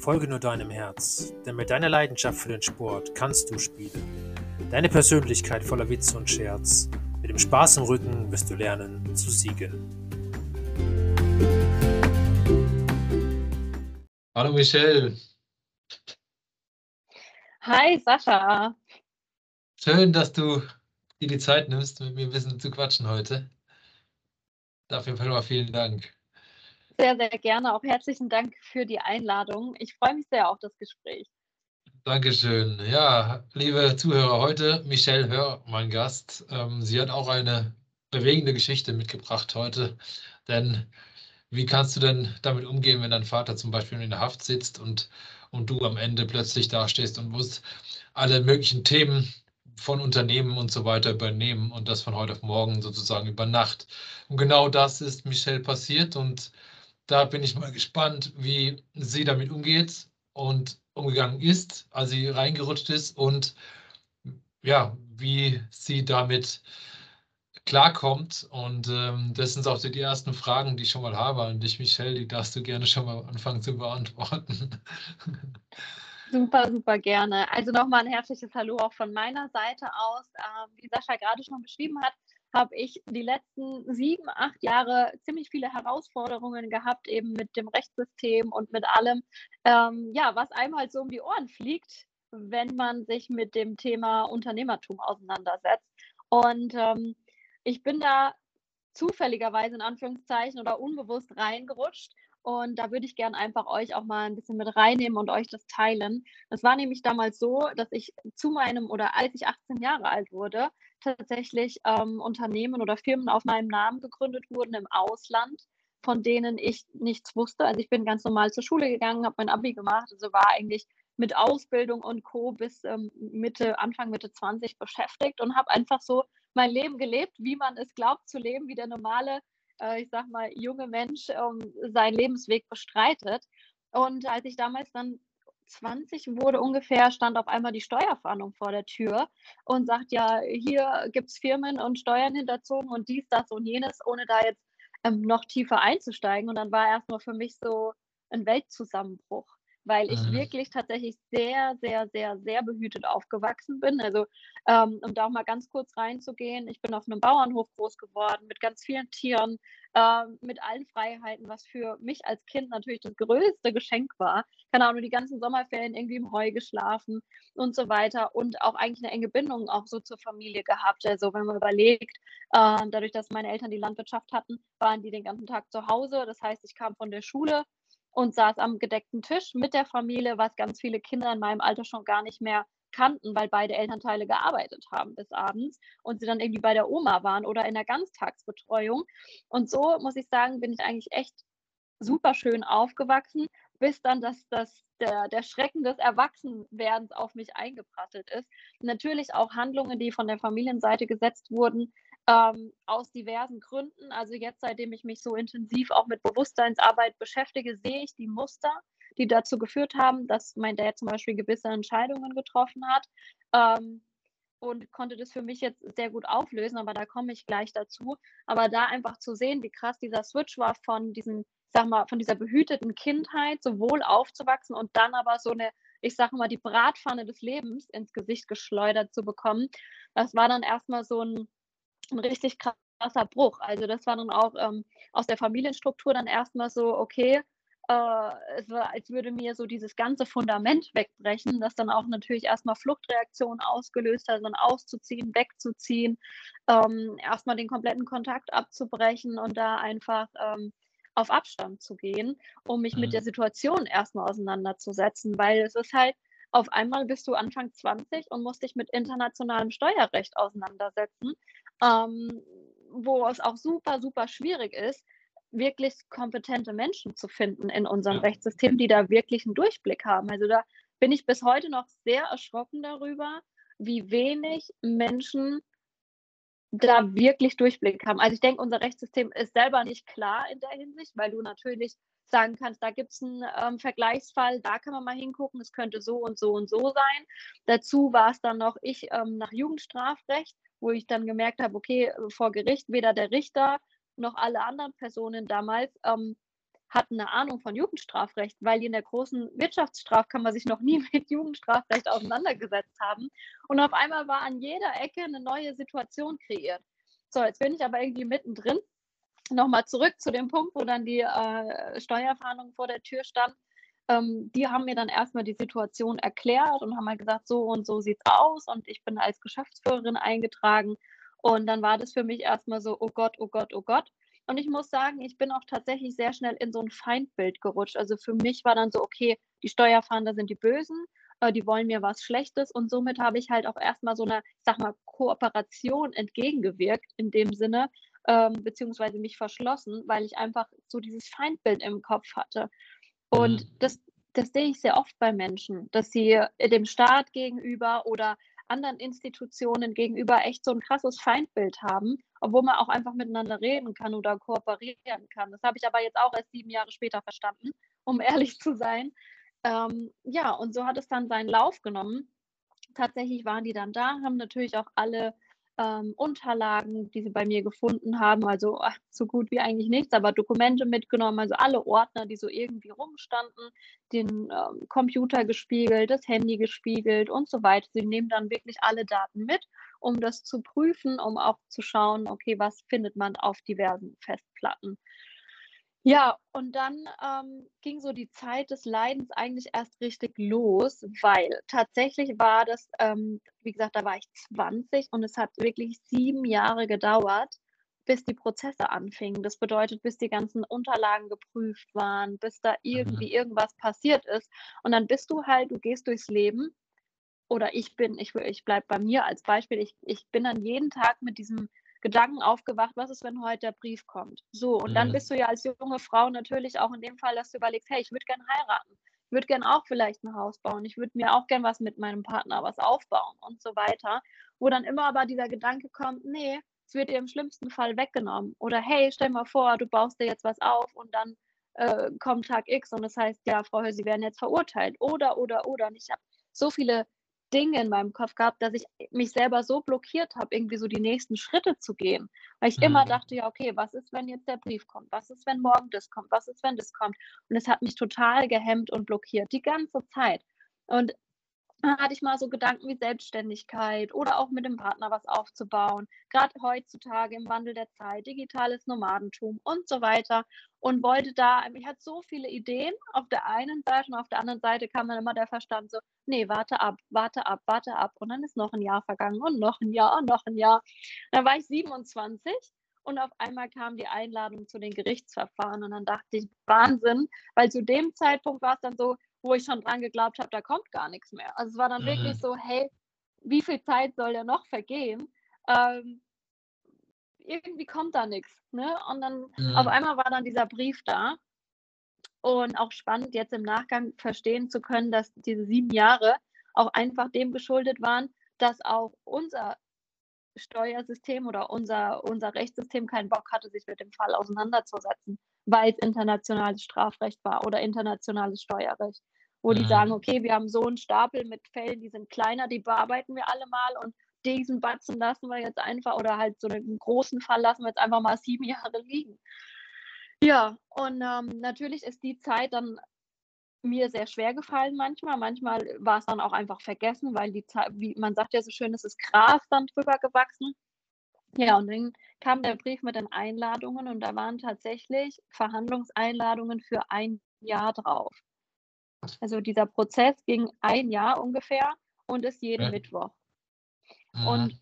Folge nur deinem Herz, denn mit deiner Leidenschaft für den Sport kannst du spielen. Deine Persönlichkeit voller Witz und Scherz. Mit dem Spaß im Rücken wirst du lernen zu siegen. Hallo Michelle. Hi Sascha. Schön, dass du dir die Zeit nimmst, mit mir ein bisschen zu quatschen heute. Dafür mal vielen Dank. Sehr, sehr gerne. Auch herzlichen Dank für die Einladung. Ich freue mich sehr auf das Gespräch. Dankeschön. Ja, liebe Zuhörer, heute Michelle Hör, mein Gast. Ähm, sie hat auch eine bewegende Geschichte mitgebracht heute. Denn wie kannst du denn damit umgehen, wenn dein Vater zum Beispiel in der Haft sitzt und, und du am Ende plötzlich dastehst und musst alle möglichen Themen von Unternehmen und so weiter übernehmen und das von heute auf morgen sozusagen über Nacht. Und genau das ist Michelle passiert und da bin ich mal gespannt, wie sie damit umgeht und umgegangen ist, als sie reingerutscht ist und ja, wie sie damit klarkommt. Und ähm, das sind auch so die ersten Fragen, die ich schon mal habe an dich, Michelle. Die darfst du gerne schon mal anfangen zu beantworten. Super, super gerne. Also nochmal ein herzliches Hallo auch von meiner Seite aus. Ähm, wie Sascha gerade schon beschrieben hat, habe ich die letzten sieben, acht Jahre ziemlich viele Herausforderungen gehabt, eben mit dem Rechtssystem und mit allem, ähm, ja, was einem halt so um die Ohren fliegt, wenn man sich mit dem Thema Unternehmertum auseinandersetzt. Und ähm, ich bin da zufälligerweise in Anführungszeichen oder unbewusst reingerutscht und da würde ich gerne einfach euch auch mal ein bisschen mit reinnehmen und euch das teilen. Es war nämlich damals so, dass ich zu meinem oder als ich 18 Jahre alt wurde, tatsächlich ähm, Unternehmen oder Firmen auf meinem Namen gegründet wurden im Ausland, von denen ich nichts wusste. Also ich bin ganz normal zur Schule gegangen, habe mein Abi gemacht, also war eigentlich mit Ausbildung und Co. bis ähm, Mitte, Anfang Mitte 20 beschäftigt und habe einfach so mein Leben gelebt, wie man es glaubt zu leben, wie der normale äh, ich sag mal, junge Mensch ähm, seinen Lebensweg bestreitet. Und als ich damals dann 20 wurde ungefähr, stand auf einmal die Steuerfahndung vor der Tür und sagt, ja, hier gibt es Firmen und Steuern hinterzogen und dies, das und jenes, ohne da jetzt ähm, noch tiefer einzusteigen. Und dann war erstmal für mich so ein Weltzusammenbruch weil ich wirklich tatsächlich sehr, sehr, sehr, sehr behütet aufgewachsen bin. Also, ähm, um da auch mal ganz kurz reinzugehen, ich bin auf einem Bauernhof groß geworden mit ganz vielen Tieren, ähm, mit allen Freiheiten, was für mich als Kind natürlich das größte Geschenk war. Keine Ahnung, die ganzen Sommerferien irgendwie im Heu geschlafen und so weiter und auch eigentlich eine enge Bindung auch so zur Familie gehabt. Also, wenn man überlegt, äh, dadurch, dass meine Eltern die Landwirtschaft hatten, waren die den ganzen Tag zu Hause. Das heißt, ich kam von der Schule und saß am gedeckten Tisch mit der Familie, was ganz viele Kinder in meinem Alter schon gar nicht mehr kannten, weil beide Elternteile gearbeitet haben bis abends und sie dann irgendwie bei der Oma waren oder in der Ganztagsbetreuung. Und so muss ich sagen, bin ich eigentlich echt super schön aufgewachsen, bis dann das, das, der, der Schrecken des Erwachsenwerdens auf mich eingeprasselt ist. Natürlich auch Handlungen, die von der Familienseite gesetzt wurden, ähm, aus diversen Gründen. Also jetzt, seitdem ich mich so intensiv auch mit Bewusstseinsarbeit beschäftige, sehe ich die Muster, die dazu geführt haben, dass mein Dad zum Beispiel gewisse Entscheidungen getroffen hat. Ähm, und konnte das für mich jetzt sehr gut auflösen, aber da komme ich gleich dazu. Aber da einfach zu sehen, wie krass dieser Switch war von diesem, sag mal, von dieser behüteten Kindheit, sowohl aufzuwachsen und dann aber so eine, ich sag mal, die Bratpfanne des Lebens ins Gesicht geschleudert zu bekommen. Das war dann erstmal so ein, ein richtig krasser Bruch. Also das war dann auch ähm, aus der Familienstruktur dann erstmal so, okay, äh, es war, als würde mir so dieses ganze Fundament wegbrechen, das dann auch natürlich erstmal Fluchtreaktionen ausgelöst hat, dann auszuziehen, wegzuziehen, ähm, erstmal den kompletten Kontakt abzubrechen und da einfach ähm, auf Abstand zu gehen, um mich mhm. mit der Situation erstmal auseinanderzusetzen, weil es ist halt, auf einmal bist du Anfang 20 und musst dich mit internationalem Steuerrecht auseinandersetzen ähm, wo es auch super, super schwierig ist, wirklich kompetente Menschen zu finden in unserem ja. Rechtssystem, die da wirklich einen Durchblick haben. Also da bin ich bis heute noch sehr erschrocken darüber, wie wenig Menschen da wirklich Durchblick haben. Also ich denke, unser Rechtssystem ist selber nicht klar in der Hinsicht, weil du natürlich sagen kannst, da gibt es einen ähm, Vergleichsfall, da kann man mal hingucken, es könnte so und so und so sein. Dazu war es dann noch ich ähm, nach Jugendstrafrecht wo ich dann gemerkt habe, okay, vor Gericht, weder der Richter noch alle anderen Personen damals ähm, hatten eine Ahnung von Jugendstrafrecht, weil die in der großen Wirtschaftsstrafkammer sich noch nie mit Jugendstrafrecht auseinandergesetzt haben. Und auf einmal war an jeder Ecke eine neue Situation kreiert. So, jetzt bin ich aber irgendwie mittendrin. Nochmal zurück zu dem Punkt, wo dann die äh, Steuerfahndung vor der Tür stand. Ähm, die haben mir dann erstmal die Situation erklärt und haben halt gesagt, so und so sieht es aus und ich bin als Geschäftsführerin eingetragen. Und dann war das für mich erstmal so, oh Gott, oh Gott, oh Gott. Und ich muss sagen, ich bin auch tatsächlich sehr schnell in so ein Feindbild gerutscht. Also für mich war dann so, okay, die Steuerfahnder sind die Bösen, äh, die wollen mir was Schlechtes. Und somit habe ich halt auch erstmal so eine, ich sag mal, Kooperation entgegengewirkt in dem Sinne, ähm, beziehungsweise mich verschlossen, weil ich einfach so dieses Feindbild im Kopf hatte. Und mhm. das, das sehe ich sehr oft bei Menschen, dass sie dem Staat gegenüber oder anderen Institutionen gegenüber echt so ein krasses Feindbild haben, obwohl man auch einfach miteinander reden kann oder kooperieren kann. Das habe ich aber jetzt auch erst sieben Jahre später verstanden, um ehrlich zu sein. Ähm, ja, und so hat es dann seinen Lauf genommen. Tatsächlich waren die dann da, haben natürlich auch alle ähm, Unterlagen, die sie bei mir gefunden haben, also ach, so gut wie eigentlich nichts, aber Dokumente mitgenommen, also alle Ordner, die so irgendwie rumstanden, den ähm, Computer gespiegelt, das Handy gespiegelt und so weiter. Sie nehmen dann wirklich alle Daten mit, um das zu prüfen, um auch zu schauen, okay, was findet man auf diversen Festplatten. Ja, und dann ähm, ging so die Zeit des Leidens eigentlich erst richtig los, weil tatsächlich war das, ähm, wie gesagt, da war ich 20 und es hat wirklich sieben Jahre gedauert, bis die Prozesse anfingen. Das bedeutet, bis die ganzen Unterlagen geprüft waren, bis da irgendwie mhm. irgendwas passiert ist. Und dann bist du halt, du gehst durchs Leben oder ich bin, ich, ich bleibe bei mir als Beispiel, ich, ich bin dann jeden Tag mit diesem Gedanken aufgewacht, was ist, wenn heute der Brief kommt? So, und dann mhm. bist du ja als junge Frau natürlich auch in dem Fall, dass du überlegst, hey, ich würde gerne heiraten. Ich würde gerne auch vielleicht ein Haus bauen. Ich würde mir auch gerne was mit meinem Partner was aufbauen und so weiter. Wo dann immer aber dieser Gedanke kommt, nee, es wird dir im schlimmsten Fall weggenommen. Oder hey, stell mal vor, du baust dir jetzt was auf und dann äh, kommt Tag X und das heißt, ja, Frau Höll, Sie werden jetzt verurteilt. Oder, oder, oder. Und ich habe so viele Dinge in meinem Kopf gehabt, dass ich mich selber so blockiert habe, irgendwie so die nächsten Schritte zu gehen. Weil ich mhm. immer dachte, ja, okay, was ist, wenn jetzt der Brief kommt? Was ist, wenn morgen das kommt? Was ist, wenn das kommt? Und es hat mich total gehemmt und blockiert, die ganze Zeit. Und hatte ich mal so Gedanken wie Selbstständigkeit oder auch mit dem Partner was aufzubauen. Gerade heutzutage im Wandel der Zeit, digitales Nomadentum und so weiter. Und wollte da, ich hatte so viele Ideen auf der einen Seite und auf der anderen Seite kam dann immer der Verstand so, nee, warte ab, warte ab, warte ab. Und dann ist noch ein Jahr vergangen und noch ein Jahr und noch ein Jahr. Dann war ich 27 und auf einmal kam die Einladung zu den Gerichtsverfahren und dann dachte ich, Wahnsinn, weil zu dem Zeitpunkt war es dann so, wo ich schon dran geglaubt habe, da kommt gar nichts mehr. Also es war dann mhm. wirklich so, hey, wie viel Zeit soll ja noch vergehen? Ähm, irgendwie kommt da nichts. Ne? Und dann mhm. auf einmal war dann dieser Brief da. Und auch spannend, jetzt im Nachgang verstehen zu können, dass diese sieben Jahre auch einfach dem geschuldet waren, dass auch unser Steuersystem oder unser, unser Rechtssystem keinen Bock hatte, sich mit dem Fall auseinanderzusetzen, weil es internationales Strafrecht war oder internationales Steuerrecht, wo mhm. die sagen, okay, wir haben so einen Stapel mit Fällen, die sind kleiner, die bearbeiten wir alle mal und diesen Batzen lassen wir jetzt einfach oder halt so einen großen Fall lassen wir jetzt einfach mal sieben Jahre liegen. Ja, und ähm, natürlich ist die Zeit dann mir sehr schwer gefallen manchmal. Manchmal war es dann auch einfach vergessen, weil die Zeit, wie man sagt ja so schön, es ist Gras dann drüber gewachsen. Ja, und dann kam der Brief mit den Einladungen und da waren tatsächlich Verhandlungseinladungen für ein Jahr drauf. Also dieser Prozess ging ein Jahr ungefähr und ist jeden ja. Mittwoch. Mhm. Und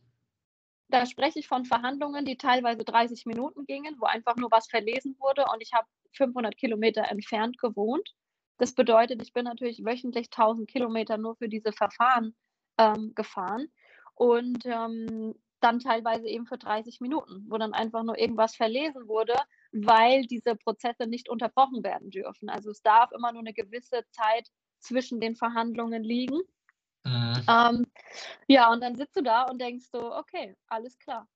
da spreche ich von Verhandlungen, die teilweise 30 Minuten gingen, wo einfach nur was verlesen wurde und ich habe 500 Kilometer entfernt gewohnt. Das bedeutet, ich bin natürlich wöchentlich 1000 Kilometer nur für diese Verfahren ähm, gefahren und ähm, dann teilweise eben für 30 Minuten, wo dann einfach nur irgendwas verlesen wurde, weil diese Prozesse nicht unterbrochen werden dürfen. Also es darf immer nur eine gewisse Zeit zwischen den Verhandlungen liegen. Mhm. Ähm, ja, und dann sitzt du da und denkst so, okay, alles klar.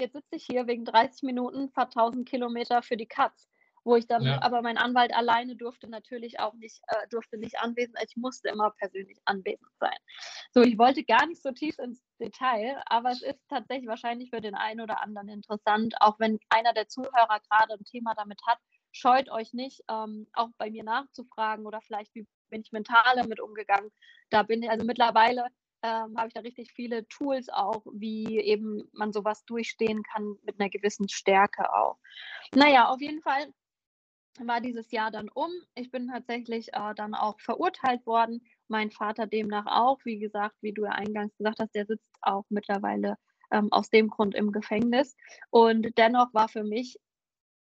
Jetzt sitze ich hier wegen 30 Minuten, fahre 1000 Kilometer für die Katz wo ich dann, ja. aber mein Anwalt alleine durfte natürlich auch nicht, äh, durfte nicht anwesend, ich musste immer persönlich anwesend sein. So, ich wollte gar nicht so tief ins Detail, aber es ist tatsächlich wahrscheinlich für den einen oder anderen interessant, auch wenn einer der Zuhörer gerade ein Thema damit hat, scheut euch nicht, ähm, auch bei mir nachzufragen oder vielleicht, wie bin ich mental damit umgegangen. Da bin ich, also mittlerweile ähm, habe ich da richtig viele Tools auch, wie eben man sowas durchstehen kann mit einer gewissen Stärke auch. Naja, auf jeden Fall war dieses Jahr dann um. Ich bin tatsächlich äh, dann auch verurteilt worden. Mein Vater demnach auch. Wie gesagt, wie du ja eingangs gesagt hast, der sitzt auch mittlerweile ähm, aus dem Grund im Gefängnis. Und dennoch war für mich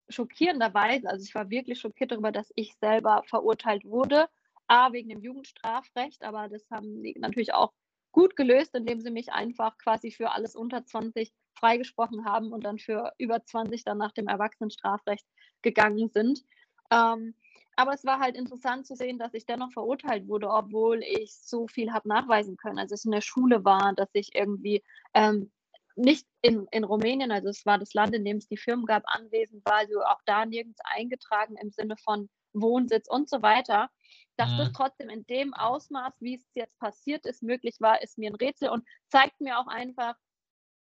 schockierenderweise, also ich war wirklich schockiert darüber, dass ich selber verurteilt wurde. A, wegen dem Jugendstrafrecht, aber das haben die natürlich auch gut gelöst, indem sie mich einfach quasi für alles unter 20 freigesprochen haben und dann für über 20 dann nach dem Erwachsenenstrafrecht gegangen sind. Ähm, aber es war halt interessant zu sehen, dass ich dennoch verurteilt wurde, obwohl ich so viel habe nachweisen können. Also, ich in der Schule war, dass ich irgendwie ähm, nicht in, in Rumänien, also es war das Land, in dem es die Firmen gab, anwesend war, also auch da nirgends eingetragen im Sinne von Wohnsitz und so weiter. Dass mhm. das trotzdem in dem Ausmaß, wie es jetzt passiert ist, möglich war, ist mir ein Rätsel und zeigt mir auch einfach,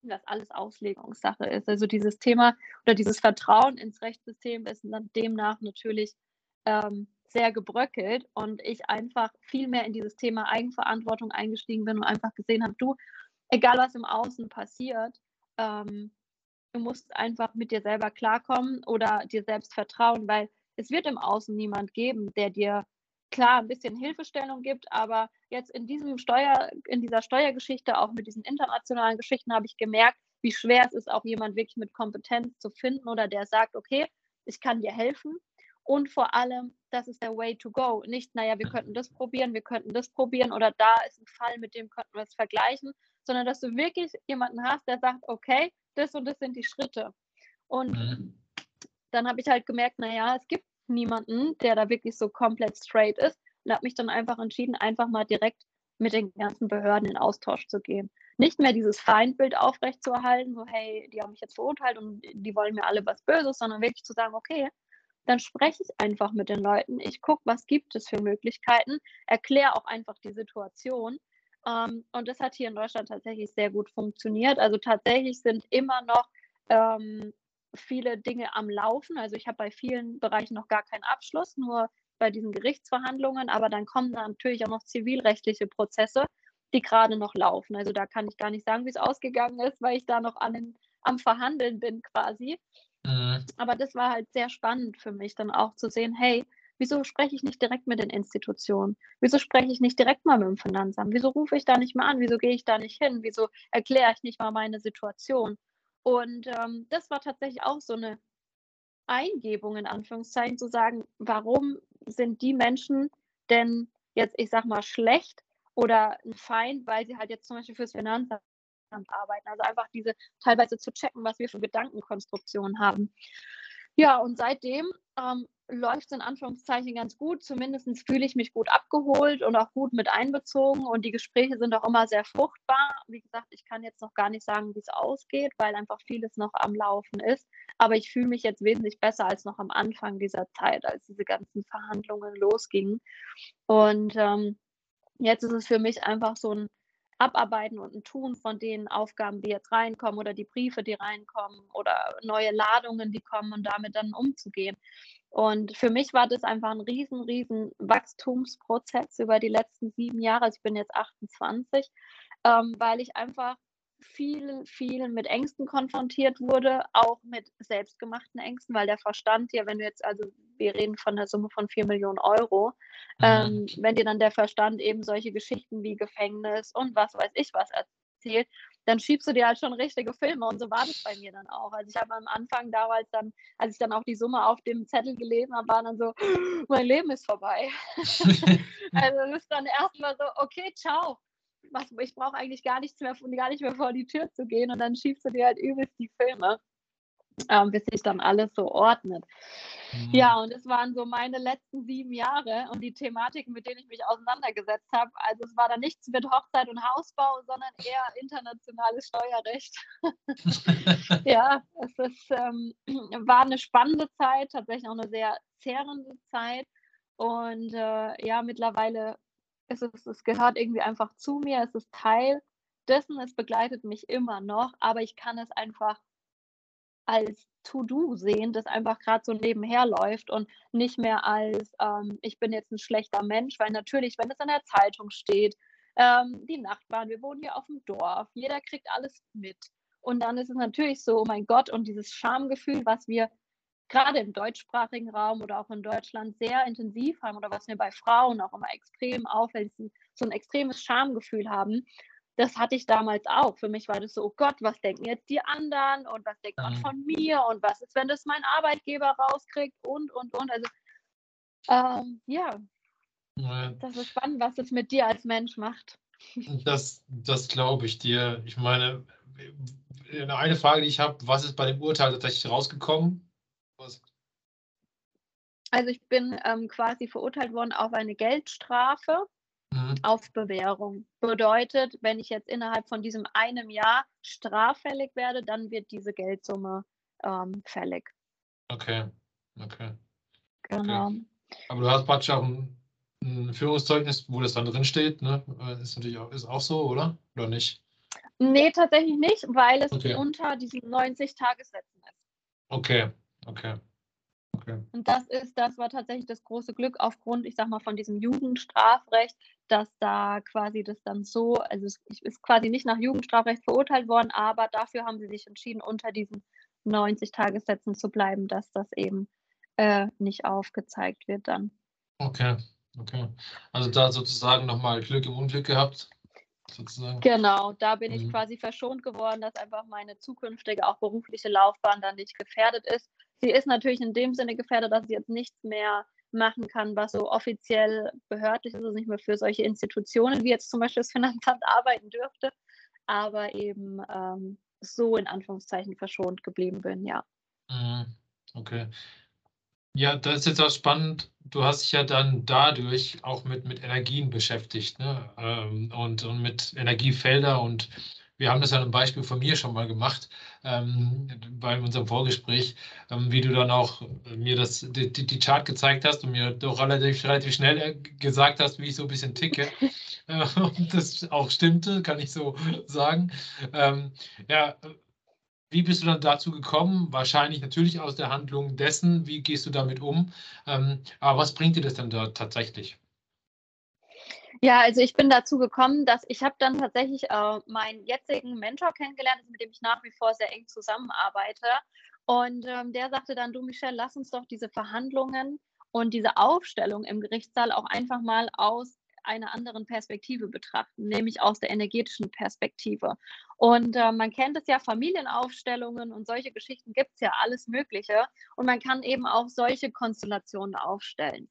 dass alles Auslegungssache ist. Also dieses Thema oder dieses Vertrauen ins Rechtssystem ist demnach natürlich ähm, sehr gebröckelt und ich einfach viel mehr in dieses Thema Eigenverantwortung eingestiegen bin und einfach gesehen habe, du, egal was im Außen passiert, ähm, du musst einfach mit dir selber klarkommen oder dir selbst vertrauen, weil es wird im Außen niemand geben, der dir klar ein bisschen Hilfestellung gibt, aber jetzt in diesem Steuer, in dieser Steuergeschichte, auch mit diesen internationalen Geschichten, habe ich gemerkt, wie schwer es ist, auch jemand wirklich mit Kompetenz zu finden oder der sagt, okay, ich kann dir helfen. Und vor allem, das ist der Way to go. Nicht, naja, wir könnten das probieren, wir könnten das probieren oder da ist ein Fall, mit dem könnten wir es vergleichen, sondern dass du wirklich jemanden hast, der sagt, okay, das und das sind die Schritte. Und mhm. dann habe ich halt gemerkt, naja, es gibt niemanden, der da wirklich so komplett straight ist und habe mich dann einfach entschieden, einfach mal direkt mit den ganzen Behörden in Austausch zu gehen. Nicht mehr dieses Feindbild aufrechtzuerhalten, so hey, die haben mich jetzt verurteilt und die wollen mir alle was Böses, sondern wirklich zu sagen, okay, dann spreche ich einfach mit den Leuten. Ich gucke, was gibt es für Möglichkeiten, erkläre auch einfach die Situation. Ähm, und das hat hier in Deutschland tatsächlich sehr gut funktioniert. Also tatsächlich sind immer noch ähm, viele Dinge am Laufen. Also ich habe bei vielen Bereichen noch gar keinen Abschluss, nur bei diesen Gerichtsverhandlungen, aber dann kommen da natürlich auch noch zivilrechtliche Prozesse, die gerade noch laufen. Also da kann ich gar nicht sagen, wie es ausgegangen ist, weil ich da noch an am Verhandeln bin quasi. Mhm. Aber das war halt sehr spannend für mich, dann auch zu sehen, hey, wieso spreche ich nicht direkt mit den Institutionen? Wieso spreche ich nicht direkt mal mit dem Finanzamt? Wieso rufe ich da nicht mal an? Wieso gehe ich da nicht hin? Wieso erkläre ich nicht mal meine Situation? Und ähm, das war tatsächlich auch so eine Eingebung, in Anführungszeichen, zu sagen, warum sind die Menschen denn jetzt, ich sag mal, schlecht oder ein Feind, weil sie halt jetzt zum Beispiel fürs Finanzamt arbeiten. Also einfach diese teilweise zu checken, was wir für Gedankenkonstruktionen haben. Ja, und seitdem ähm, läuft es in Anführungszeichen ganz gut. Zumindest fühle ich mich gut abgeholt und auch gut mit einbezogen. Und die Gespräche sind auch immer sehr fruchtbar. Wie gesagt, ich kann jetzt noch gar nicht sagen, wie es ausgeht, weil einfach vieles noch am Laufen ist. Aber ich fühle mich jetzt wesentlich besser als noch am Anfang dieser Zeit, als diese ganzen Verhandlungen losgingen. Und ähm, jetzt ist es für mich einfach so ein Abarbeiten und ein Tun von den Aufgaben, die jetzt reinkommen oder die Briefe, die reinkommen oder neue Ladungen, die kommen und damit dann umzugehen. Und für mich war das einfach ein riesen, riesen Wachstumsprozess über die letzten sieben Jahre. Also ich bin jetzt 28, ähm, weil ich einfach viel, viel mit Ängsten konfrontiert wurde, auch mit selbstgemachten Ängsten, weil der Verstand dir, wenn du jetzt, also wir reden von einer Summe von 4 Millionen Euro, mhm. ähm, wenn dir dann der Verstand eben solche Geschichten wie Gefängnis und was weiß ich was erzählt, dann schiebst du dir halt schon richtige Filme und so war das bei mir dann auch. Also ich habe am Anfang damals dann, als ich dann auch die Summe auf dem Zettel gelesen habe, war dann so, mein Leben ist vorbei. also das ist dann erstmal so, okay, ciao. Was, ich brauche eigentlich gar nichts mehr, gar nicht mehr vor die Tür zu gehen und dann schiebst du dir halt übelst die Filme ähm, bis sich dann alles so ordnet. Mhm. Ja, und es waren so meine letzten sieben Jahre und die Thematiken, mit denen ich mich auseinandergesetzt habe. Also es war da nichts mit Hochzeit und Hausbau, sondern eher internationales Steuerrecht. ja, es ist, ähm, war eine spannende Zeit, tatsächlich auch eine sehr zehrende Zeit. Und äh, ja, mittlerweile ist es, es gehört irgendwie einfach zu mir, es ist Teil dessen, es begleitet mich immer noch, aber ich kann es einfach als To-Do sehen, das einfach gerade so nebenher läuft und nicht mehr als, ähm, ich bin jetzt ein schlechter Mensch, weil natürlich, wenn es in der Zeitung steht, ähm, die Nachbarn, wir wohnen hier auf dem Dorf, jeder kriegt alles mit. Und dann ist es natürlich so, oh mein Gott, und dieses Schamgefühl, was wir gerade im deutschsprachigen Raum oder auch in Deutschland sehr intensiv haben oder was mir bei Frauen auch immer extrem auffällt, so ein extremes Schamgefühl haben das hatte ich damals auch. Für mich war das so, oh Gott, was denken jetzt die anderen und was denkt man mhm. von mir und was ist, wenn das mein Arbeitgeber rauskriegt und, und, und. Also, ähm, ja, ja, das ist spannend, was es mit dir als Mensch macht. Das, das glaube ich dir. Ich meine, eine Frage, die ich habe, was ist bei dem Urteil tatsächlich rausgekommen? Was? Also ich bin ähm, quasi verurteilt worden auf eine Geldstrafe mhm. auf Bewährung. Bedeutet, wenn ich jetzt innerhalb von diesem einem Jahr straffällig werde, dann wird diese Geldsumme ähm, fällig. Okay, okay. Genau. Okay. Aber du hast praktisch auch ein, ein, Führungszeugnis, wo das dann drin steht, ne? Äh, ist natürlich auch, ist auch so, oder? Oder nicht? Nee, tatsächlich nicht, weil es okay. unter diesen 90 Tagessätzen ist. Okay, okay. Okay. Und das ist, das war tatsächlich das große Glück aufgrund, ich sag mal, von diesem Jugendstrafrecht, dass da quasi das dann so, also es ist quasi nicht nach Jugendstrafrecht verurteilt worden, aber dafür haben sie sich entschieden, unter diesen 90 Tagessätzen zu bleiben, dass das eben äh, nicht aufgezeigt wird dann. Okay, okay. Also da sozusagen nochmal Glück im Unglück gehabt. Sozusagen. Genau, da bin ich mhm. quasi verschont geworden, dass einfach meine zukünftige, auch berufliche Laufbahn dann nicht gefährdet ist. Sie ist natürlich in dem Sinne gefährdet, dass sie jetzt nichts mehr machen kann, was so offiziell behördlich ist, also nicht mehr für solche Institutionen wie jetzt zum Beispiel das Finanzamt arbeiten dürfte, aber eben ähm, so in Anführungszeichen verschont geblieben bin, ja. Mhm. Okay. Ja, das ist jetzt auch spannend. Du hast dich ja dann dadurch auch mit, mit Energien beschäftigt ne? Ähm, und, und mit Energiefelder und wir haben das ja ein Beispiel von mir schon mal gemacht, ähm, bei unserem Vorgespräch, ähm, wie du dann auch äh, mir das, die, die, Chart gezeigt hast und mir doch relativ, relativ schnell äh, gesagt hast, wie ich so ein bisschen ticke. äh, und das auch stimmte, kann ich so sagen. Ähm, ja, wie bist du dann dazu gekommen? Wahrscheinlich natürlich aus der Handlung dessen, wie gehst du damit um? Ähm, aber was bringt dir das dann da tatsächlich? Ja, also ich bin dazu gekommen, dass ich habe dann tatsächlich äh, meinen jetzigen Mentor kennengelernt, mit dem ich nach wie vor sehr eng zusammenarbeite. Und ähm, der sagte dann, du Michelle, lass uns doch diese Verhandlungen und diese Aufstellung im Gerichtssaal auch einfach mal aus einer anderen Perspektive betrachten, nämlich aus der energetischen Perspektive. Und äh, man kennt es ja, Familienaufstellungen und solche Geschichten gibt es ja alles Mögliche. Und man kann eben auch solche Konstellationen aufstellen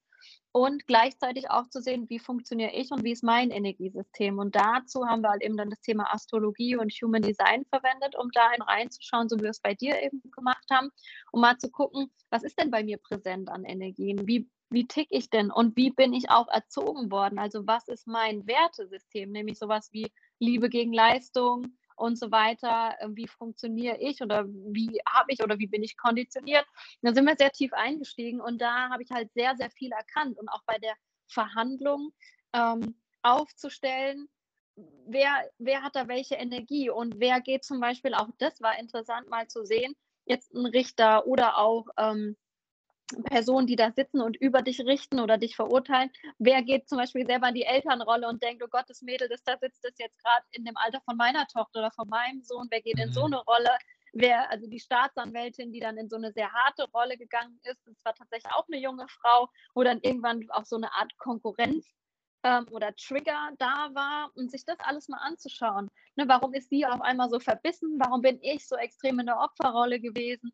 und gleichzeitig auch zu sehen, wie funktioniere ich und wie ist mein Energiesystem. Und dazu haben wir halt eben dann das Thema Astrologie und Human Design verwendet, um da reinzuschauen, so wie wir es bei dir eben gemacht haben, um mal zu gucken, was ist denn bei mir präsent an Energien? Wie, wie tick ich denn und wie bin ich auch erzogen worden? Also was ist mein Wertesystem? Nämlich sowas wie Liebe gegen Leistung, und so weiter. Ähm, wie funktioniere ich oder wie habe ich oder wie bin ich konditioniert? Da sind wir sehr tief eingestiegen und da habe ich halt sehr, sehr viel erkannt und auch bei der Verhandlung ähm, aufzustellen, wer, wer hat da welche Energie und wer geht zum Beispiel, auch das war interessant mal zu sehen, jetzt ein Richter oder auch ähm, Personen, die da sitzen und über dich richten oder dich verurteilen. Wer geht zum Beispiel selber in die Elternrolle und denkt, oh Gott, das Mädel, das da sitzt, ist jetzt gerade in dem Alter von meiner Tochter oder von meinem Sohn. Wer geht in so mhm. eine Rolle? Wer, also die Staatsanwältin, die dann in so eine sehr harte Rolle gegangen ist, das war tatsächlich auch eine junge Frau, wo dann irgendwann auch so eine Art Konkurrenz ähm, oder Trigger da war und sich das alles mal anzuschauen. Ne, warum ist sie auf einmal so verbissen? Warum bin ich so extrem in der Opferrolle gewesen?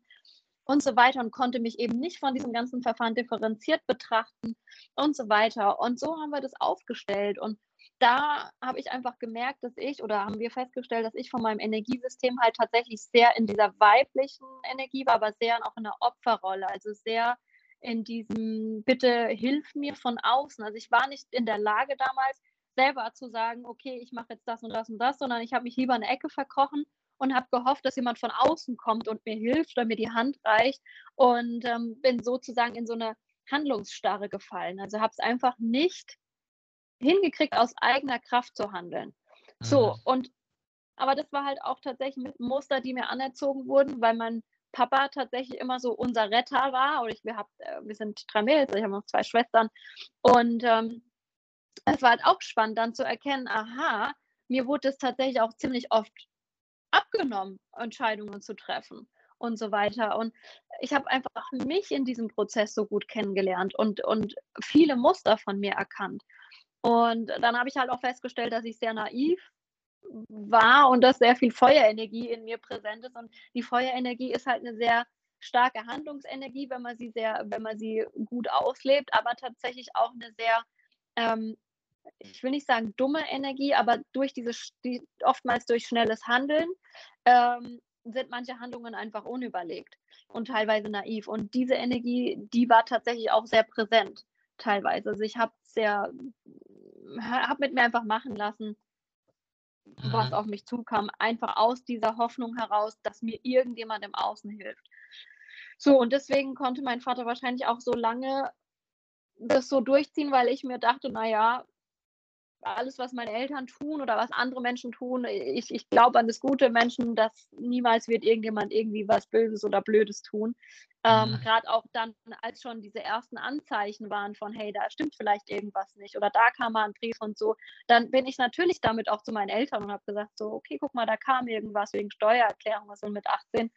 Und so weiter und konnte mich eben nicht von diesem ganzen Verfahren differenziert betrachten und so weiter. Und so haben wir das aufgestellt. Und da habe ich einfach gemerkt, dass ich oder haben wir festgestellt, dass ich von meinem Energiesystem halt tatsächlich sehr in dieser weiblichen Energie war, aber sehr auch in der Opferrolle, also sehr in diesem Bitte hilf mir von außen. Also ich war nicht in der Lage damals selber zu sagen, okay, ich mache jetzt das und das und das, sondern ich habe mich lieber in eine Ecke verkrochen und habe gehofft, dass jemand von außen kommt und mir hilft oder mir die Hand reicht und ähm, bin sozusagen in so eine Handlungsstarre gefallen. Also habe es einfach nicht hingekriegt, aus eigener Kraft zu handeln. So, mhm. und aber das war halt auch tatsächlich mit Muster, die mir anerzogen wurden, weil mein Papa tatsächlich immer so unser Retter war. Oder ich, wir, hab, äh, wir sind drei Mädels, ich habe noch zwei Schwestern. Und ähm, es war halt auch spannend, dann zu erkennen, aha, mir wurde es tatsächlich auch ziemlich oft abgenommen, Entscheidungen zu treffen und so weiter. Und ich habe einfach mich in diesem Prozess so gut kennengelernt und, und viele Muster von mir erkannt. Und dann habe ich halt auch festgestellt, dass ich sehr naiv war und dass sehr viel Feuerenergie in mir präsent ist. Und die Feuerenergie ist halt eine sehr starke Handlungsenergie, wenn man sie sehr, wenn man sie gut auslebt, aber tatsächlich auch eine sehr ähm, ich will nicht sagen dumme Energie, aber durch diese, die, oftmals durch schnelles Handeln, ähm, sind manche Handlungen einfach unüberlegt und teilweise naiv. Und diese Energie, die war tatsächlich auch sehr präsent, teilweise. Also ich habe sehr, habe mit mir einfach machen lassen, was mhm. auf mich zukam, einfach aus dieser Hoffnung heraus, dass mir irgendjemand im Außen hilft. So, und deswegen konnte mein Vater wahrscheinlich auch so lange das so durchziehen, weil ich mir dachte, naja, alles, was meine Eltern tun oder was andere Menschen tun, ich, ich glaube an das gute Menschen, dass niemals wird irgendjemand irgendwie was Böses oder Blödes tun. Ähm, mhm. Gerade auch dann, als schon diese ersten Anzeichen waren von, hey, da stimmt vielleicht irgendwas nicht oder da kam mal ein Brief und so, dann bin ich natürlich damit auch zu meinen Eltern und habe gesagt, so, okay, guck mal, da kam irgendwas wegen Steuererklärung, was sind mit 18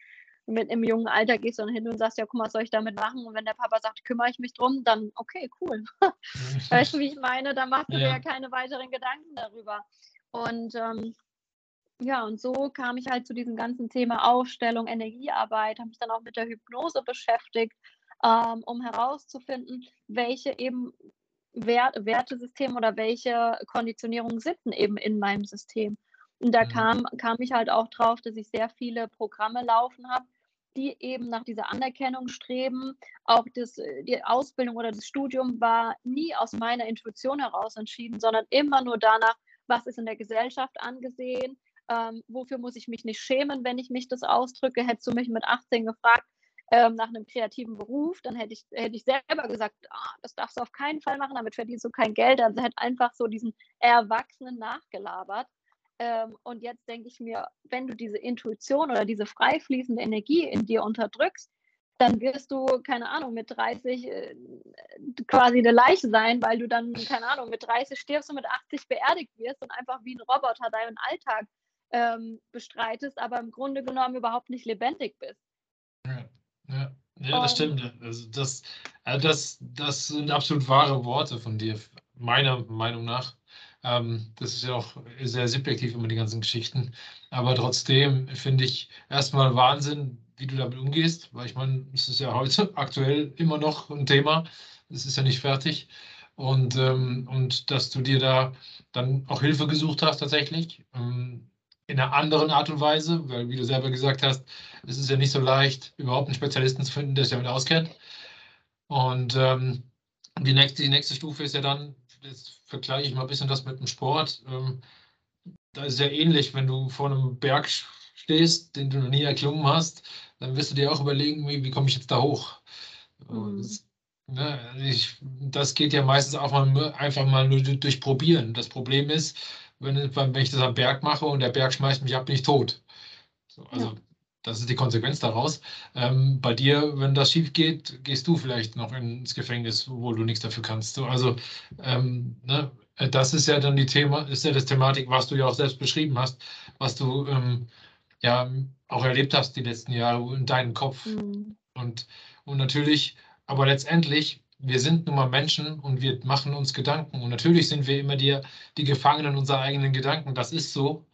mit im jungen Alter gehst du dann hin und sagst, ja, guck mal, was soll ich damit machen? Und wenn der Papa sagt, kümmere ich mich drum, dann okay, cool. weißt du, wie ich meine? Da machst du ja. dir ja keine weiteren Gedanken darüber. Und ähm, ja, und so kam ich halt zu diesem ganzen Thema Aufstellung, Energiearbeit, habe mich dann auch mit der Hypnose beschäftigt, ähm, um herauszufinden, welche eben Wert Wertesysteme oder welche Konditionierungen sitzen eben in meinem System. Und da mhm. kam, kam ich halt auch drauf, dass ich sehr viele Programme laufen habe, die eben nach dieser Anerkennung streben. Auch das, äh, die Ausbildung oder das Studium war nie aus meiner Intuition heraus entschieden, sondern immer nur danach, was ist in der Gesellschaft angesehen, ähm, wofür muss ich mich nicht schämen, wenn ich mich das ausdrücke. Hättest du mich mit 18 gefragt ähm, nach einem kreativen Beruf, dann hätte ich, hätte ich selber gesagt, ah, das darfst du auf keinen Fall machen, damit verdienst du kein Geld. Also hätte einfach so diesen Erwachsenen nachgelabert. Ähm, und jetzt denke ich mir, wenn du diese Intuition oder diese frei fließende Energie in dir unterdrückst, dann wirst du, keine Ahnung, mit 30 äh, quasi eine Leiche sein, weil du dann, keine Ahnung, mit 30 stirbst und mit 80 beerdigt wirst und einfach wie ein Roboter deinen Alltag ähm, bestreitest, aber im Grunde genommen überhaupt nicht lebendig bist. Ja, ja. ja das stimmt. Also das, also das, das sind absolut wahre Worte von dir, meiner Meinung nach. Ähm, das ist ja auch sehr subjektiv immer die ganzen Geschichten. Aber trotzdem finde ich erstmal Wahnsinn, wie du damit umgehst, weil ich meine, es ist ja heute aktuell immer noch ein Thema. Es ist ja nicht fertig. Und, ähm, und dass du dir da dann auch Hilfe gesucht hast tatsächlich. Ähm, in einer anderen Art und Weise, weil wie du selber gesagt hast, es ist ja nicht so leicht, überhaupt einen Spezialisten zu finden, der sich damit auskennt. Und die, nächste, die nächste Stufe ist ja dann, jetzt vergleiche ich mal ein bisschen das mit dem Sport. Ähm, da ist ja ähnlich, wenn du vor einem Berg stehst, den du noch nie erklommen hast, dann wirst du dir auch überlegen, wie, wie komme ich jetzt da hoch? Mhm. Das, ne, ich, das geht ja meistens auch mal, einfach mal nur durch Probieren. Das Problem ist, wenn, wenn ich das am Berg mache und der Berg schmeißt mich ab, bin ich tot. So, also ja. Das ist die Konsequenz daraus. Ähm, bei dir, wenn das schief geht, gehst du vielleicht noch ins Gefängnis, wo du nichts dafür kannst. Also ähm, ne, das ist ja dann die Thema, ist ja das Thematik, was du ja auch selbst beschrieben hast, was du ähm, ja auch erlebt hast die letzten Jahre in deinem Kopf. Mhm. Und, und natürlich, aber letztendlich, wir sind nun mal Menschen und wir machen uns Gedanken. Und natürlich sind wir immer die, die Gefangenen unserer eigenen Gedanken. Das ist so,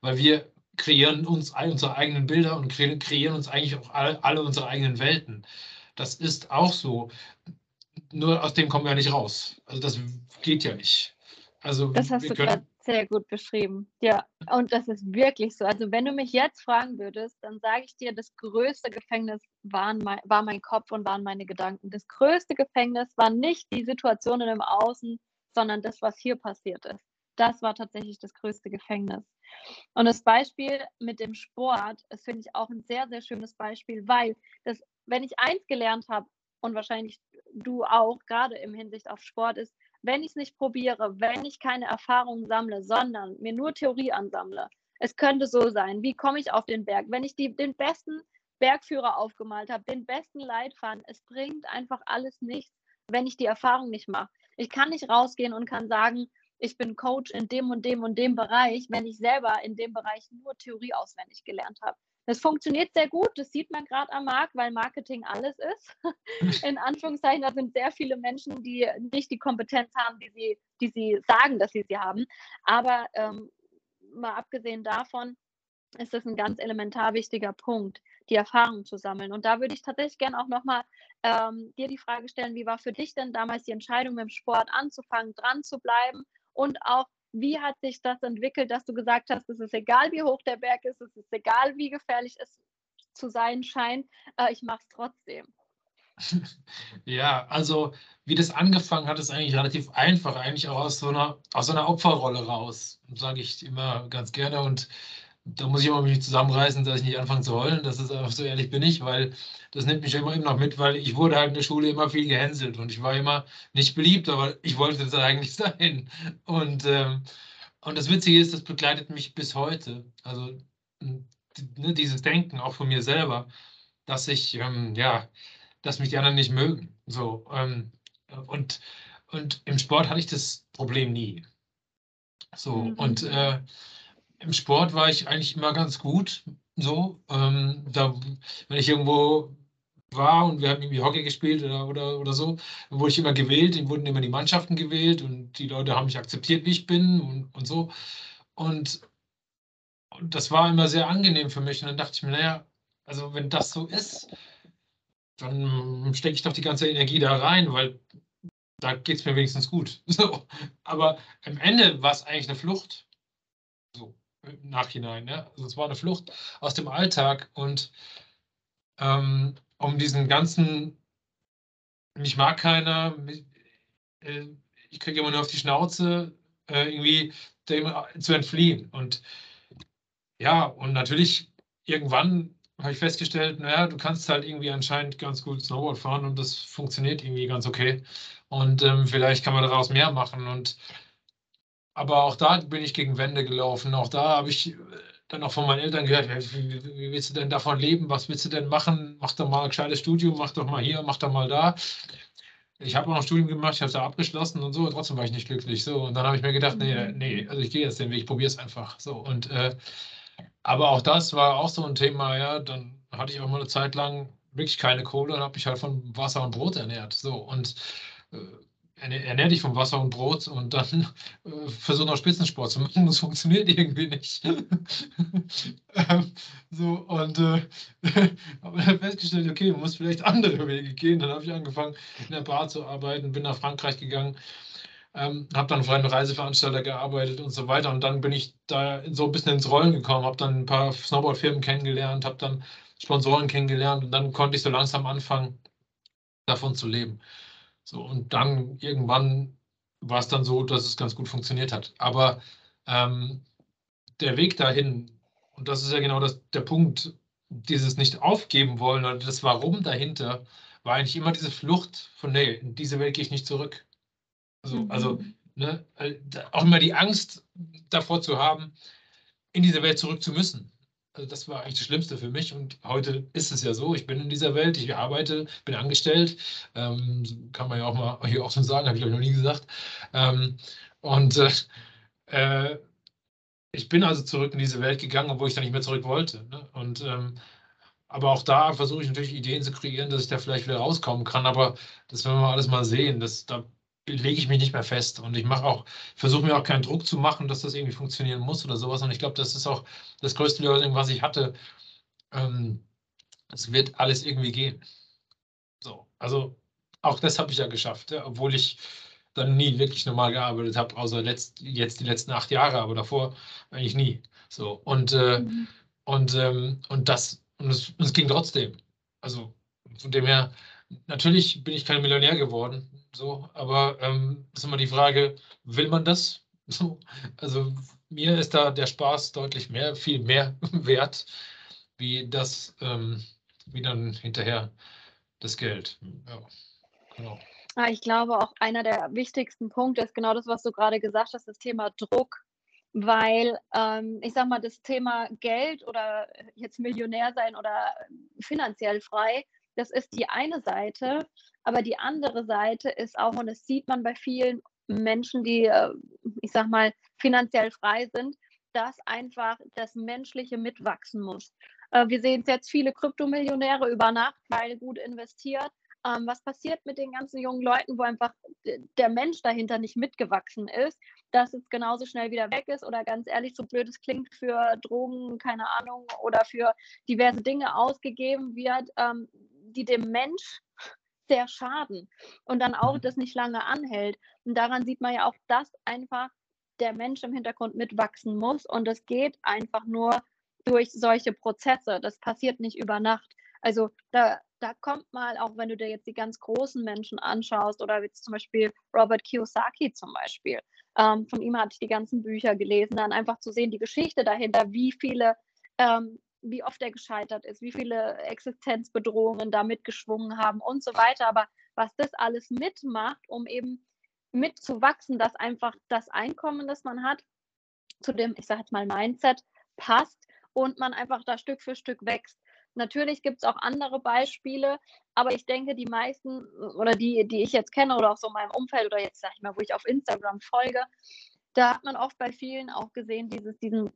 weil wir kreieren uns unsere eigenen Bilder und kreieren uns eigentlich auch alle, alle unsere eigenen Welten. Das ist auch so. Nur aus dem kommen wir ja nicht raus. Also das geht ja nicht. Also das hast du gerade sehr gut beschrieben. Ja, und das ist wirklich so. Also wenn du mich jetzt fragen würdest, dann sage ich dir, das größte Gefängnis waren mein, war mein Kopf und waren meine Gedanken. Das größte Gefängnis war nicht die Situationen im Außen, sondern das, was hier passiert ist. Das war tatsächlich das größte Gefängnis. Und das Beispiel mit dem Sport, das finde ich auch ein sehr, sehr schönes Beispiel, weil das, wenn ich eins gelernt habe, und wahrscheinlich du auch, gerade im Hinsicht auf Sport, ist, wenn ich es nicht probiere, wenn ich keine Erfahrungen sammle, sondern mir nur Theorie ansammle, es könnte so sein, wie komme ich auf den Berg? Wenn ich die, den besten Bergführer aufgemalt habe, den besten Leitfaden. Es bringt einfach alles nichts, wenn ich die Erfahrung nicht mache. Ich kann nicht rausgehen und kann sagen, ich bin Coach in dem und dem und dem Bereich, wenn ich selber in dem Bereich nur Theorie auswendig gelernt habe. Das funktioniert sehr gut, das sieht man gerade am Markt, weil Marketing alles ist. In Anführungszeichen, da sind sehr viele Menschen, die nicht die Kompetenz haben, die sie, die sie sagen, dass sie sie haben. Aber ähm, mal abgesehen davon ist das ein ganz elementar wichtiger Punkt, die Erfahrung zu sammeln. Und da würde ich tatsächlich gerne auch nochmal ähm, dir die Frage stellen, wie war für dich denn damals die Entscheidung, mit dem Sport anzufangen, dran zu bleiben und auch wie hat sich das entwickelt, dass du gesagt hast, es ist egal, wie hoch der Berg ist, es ist egal, wie gefährlich es zu sein scheint, äh, ich mache es trotzdem. Ja, also wie das angefangen hat, ist eigentlich relativ einfach, eigentlich auch aus so einer, aus so einer Opferrolle raus, sage ich immer ganz gerne. Und da muss ich immer mich zusammenreißen, dass ich nicht anfange zu heulen. Das ist einfach so ehrlich bin ich, weil das nimmt mich immer, immer noch mit, weil ich wurde halt in der Schule immer viel gehänselt und ich war immer nicht beliebt, aber ich wollte es eigentlich sein. Und, ähm, und das Witzige ist, das begleitet mich bis heute. Also ne, dieses Denken auch von mir selber, dass ich, ähm, ja, dass mich die anderen nicht mögen. So, ähm, und, und im Sport hatte ich das Problem nie. So, mhm. und äh, im Sport war ich eigentlich immer ganz gut. So, ähm, da, wenn ich irgendwo war und wir haben irgendwie Hockey gespielt oder, oder, oder so, wurde ich immer gewählt, wurden immer die Mannschaften gewählt und die Leute haben mich akzeptiert, wie ich bin und, und so. Und, und das war immer sehr angenehm für mich. Und dann dachte ich mir, naja, also wenn das so ist, dann stecke ich doch die ganze Energie da rein, weil da geht es mir wenigstens gut. So. Aber am Ende war es eigentlich eine Flucht. Nachhinein. Ne? Also es war eine Flucht aus dem Alltag und ähm, um diesen ganzen, mich mag keiner, mich, äh, ich kriege immer nur auf die Schnauze, äh, irgendwie dem, äh, zu entfliehen. Und ja, und natürlich irgendwann habe ich festgestellt, naja, du kannst halt irgendwie anscheinend ganz gut Snowboard fahren und das funktioniert irgendwie ganz okay. Und ähm, vielleicht kann man daraus mehr machen. Und aber auch da bin ich gegen Wände gelaufen. Auch da habe ich äh, dann auch von meinen Eltern gehört, wie, wie, willst du denn davon leben? Was willst du denn machen? Mach doch mal ein gescheites Studium, mach doch mal hier, mach doch mal da. Ich habe auch ein Studium gemacht, ich habe es da abgeschlossen und so, trotzdem war ich nicht glücklich. So, und dann habe ich mir gedacht, nee, nee, also ich gehe jetzt den Weg, ich probiere es einfach. So, und äh, aber auch das war auch so ein Thema, ja, dann hatte ich auch mal eine Zeit lang wirklich keine Kohle und habe mich halt von Wasser und Brot ernährt. So, und äh, ernähr dich vom Wasser und Brot und dann äh, versuch noch Spitzensport zu machen. Das funktioniert irgendwie nicht. ähm, so, und äh, habe dann festgestellt, okay, man muss vielleicht andere Wege gehen. Dann habe ich angefangen, in der Bar zu arbeiten, bin nach Frankreich gegangen, ähm, habe dann für einen Reiseveranstalter gearbeitet und so weiter. Und dann bin ich da so ein bisschen ins Rollen gekommen, habe dann ein paar Snowboardfirmen kennengelernt, habe dann Sponsoren kennengelernt und dann konnte ich so langsam anfangen, davon zu leben. So, und dann irgendwann war es dann so, dass es ganz gut funktioniert hat. Aber ähm, der Weg dahin, und das ist ja genau das, der Punkt, dieses nicht aufgeben wollen oder das Warum dahinter, war eigentlich immer diese Flucht von, nee, in diese Welt gehe ich nicht zurück. Also, mhm. also ne, äh, auch immer die Angst davor zu haben, in diese Welt zurück zu müssen. Also das war eigentlich das Schlimmste für mich und heute ist es ja so, ich bin in dieser Welt, ich arbeite, bin angestellt, ähm, kann man ja auch mal hier auch so sagen, habe ich ich noch nie gesagt. Ähm, und äh, äh, ich bin also zurück in diese Welt gegangen, obwohl ich da nicht mehr zurück wollte. Ne? Und ähm, aber auch da versuche ich natürlich Ideen zu kreieren, dass ich da vielleicht wieder rauskommen kann. Aber das werden wir alles mal sehen. Das, da lege ich mich nicht mehr fest. Und ich mache auch, versuche mir auch keinen Druck zu machen, dass das irgendwie funktionieren muss oder sowas. Und ich glaube, das ist auch das größte Learning, was ich hatte. Ähm, es wird alles irgendwie gehen. So, also auch das habe ich ja geschafft, ja, obwohl ich dann nie wirklich normal gearbeitet habe, außer letzt, jetzt die letzten acht Jahre, aber davor eigentlich nie. So, und, äh, mhm. und, ähm, und das, und es, und es ging trotzdem. Also von dem her, natürlich bin ich kein Millionär geworden, so, aber ähm, ist immer die Frage, will man das? So, also mir ist da der Spaß deutlich mehr, viel mehr wert, wie das, ähm, wie dann hinterher das Geld. Ja, genau. Ah, ich glaube, auch einer der wichtigsten Punkte ist genau das, was du gerade gesagt hast, das Thema Druck weil ähm, ich sage mal, das Thema Geld oder jetzt Millionär sein oder finanziell frei, das ist die eine Seite, aber die andere Seite ist auch, und das sieht man bei vielen Menschen, die, äh, ich sage mal, finanziell frei sind, dass einfach das Menschliche mitwachsen muss. Äh, wir sehen jetzt viele Kryptomillionäre über Nacht, weil gut investiert. Ähm, was passiert mit den ganzen jungen Leuten, wo einfach der Mensch dahinter nicht mitgewachsen ist, dass es genauso schnell wieder weg ist oder ganz ehrlich, so blöd es klingt, für Drogen, keine Ahnung, oder für diverse Dinge ausgegeben wird, ähm, die dem Mensch sehr schaden und dann auch mhm. das nicht lange anhält. Und daran sieht man ja auch, dass einfach der Mensch im Hintergrund mitwachsen muss und es geht einfach nur durch solche Prozesse. Das passiert nicht über Nacht. Also da, da kommt mal, auch wenn du dir jetzt die ganz großen Menschen anschaust, oder jetzt zum Beispiel Robert Kiyosaki zum Beispiel, ähm, von ihm hatte ich die ganzen Bücher gelesen, dann einfach zu sehen, die Geschichte dahinter, wie viele, ähm, wie oft er gescheitert ist, wie viele Existenzbedrohungen da mitgeschwungen haben und so weiter. Aber was das alles mitmacht, um eben mitzuwachsen, dass einfach das Einkommen, das man hat, zu dem, ich sage jetzt mal, Mindset passt und man einfach da Stück für Stück wächst. Natürlich gibt es auch andere Beispiele, aber ich denke, die meisten oder die, die ich jetzt kenne oder auch so in meinem Umfeld oder jetzt sag ich mal, wo ich auf Instagram folge, da hat man oft bei vielen auch gesehen, dieses, diesen,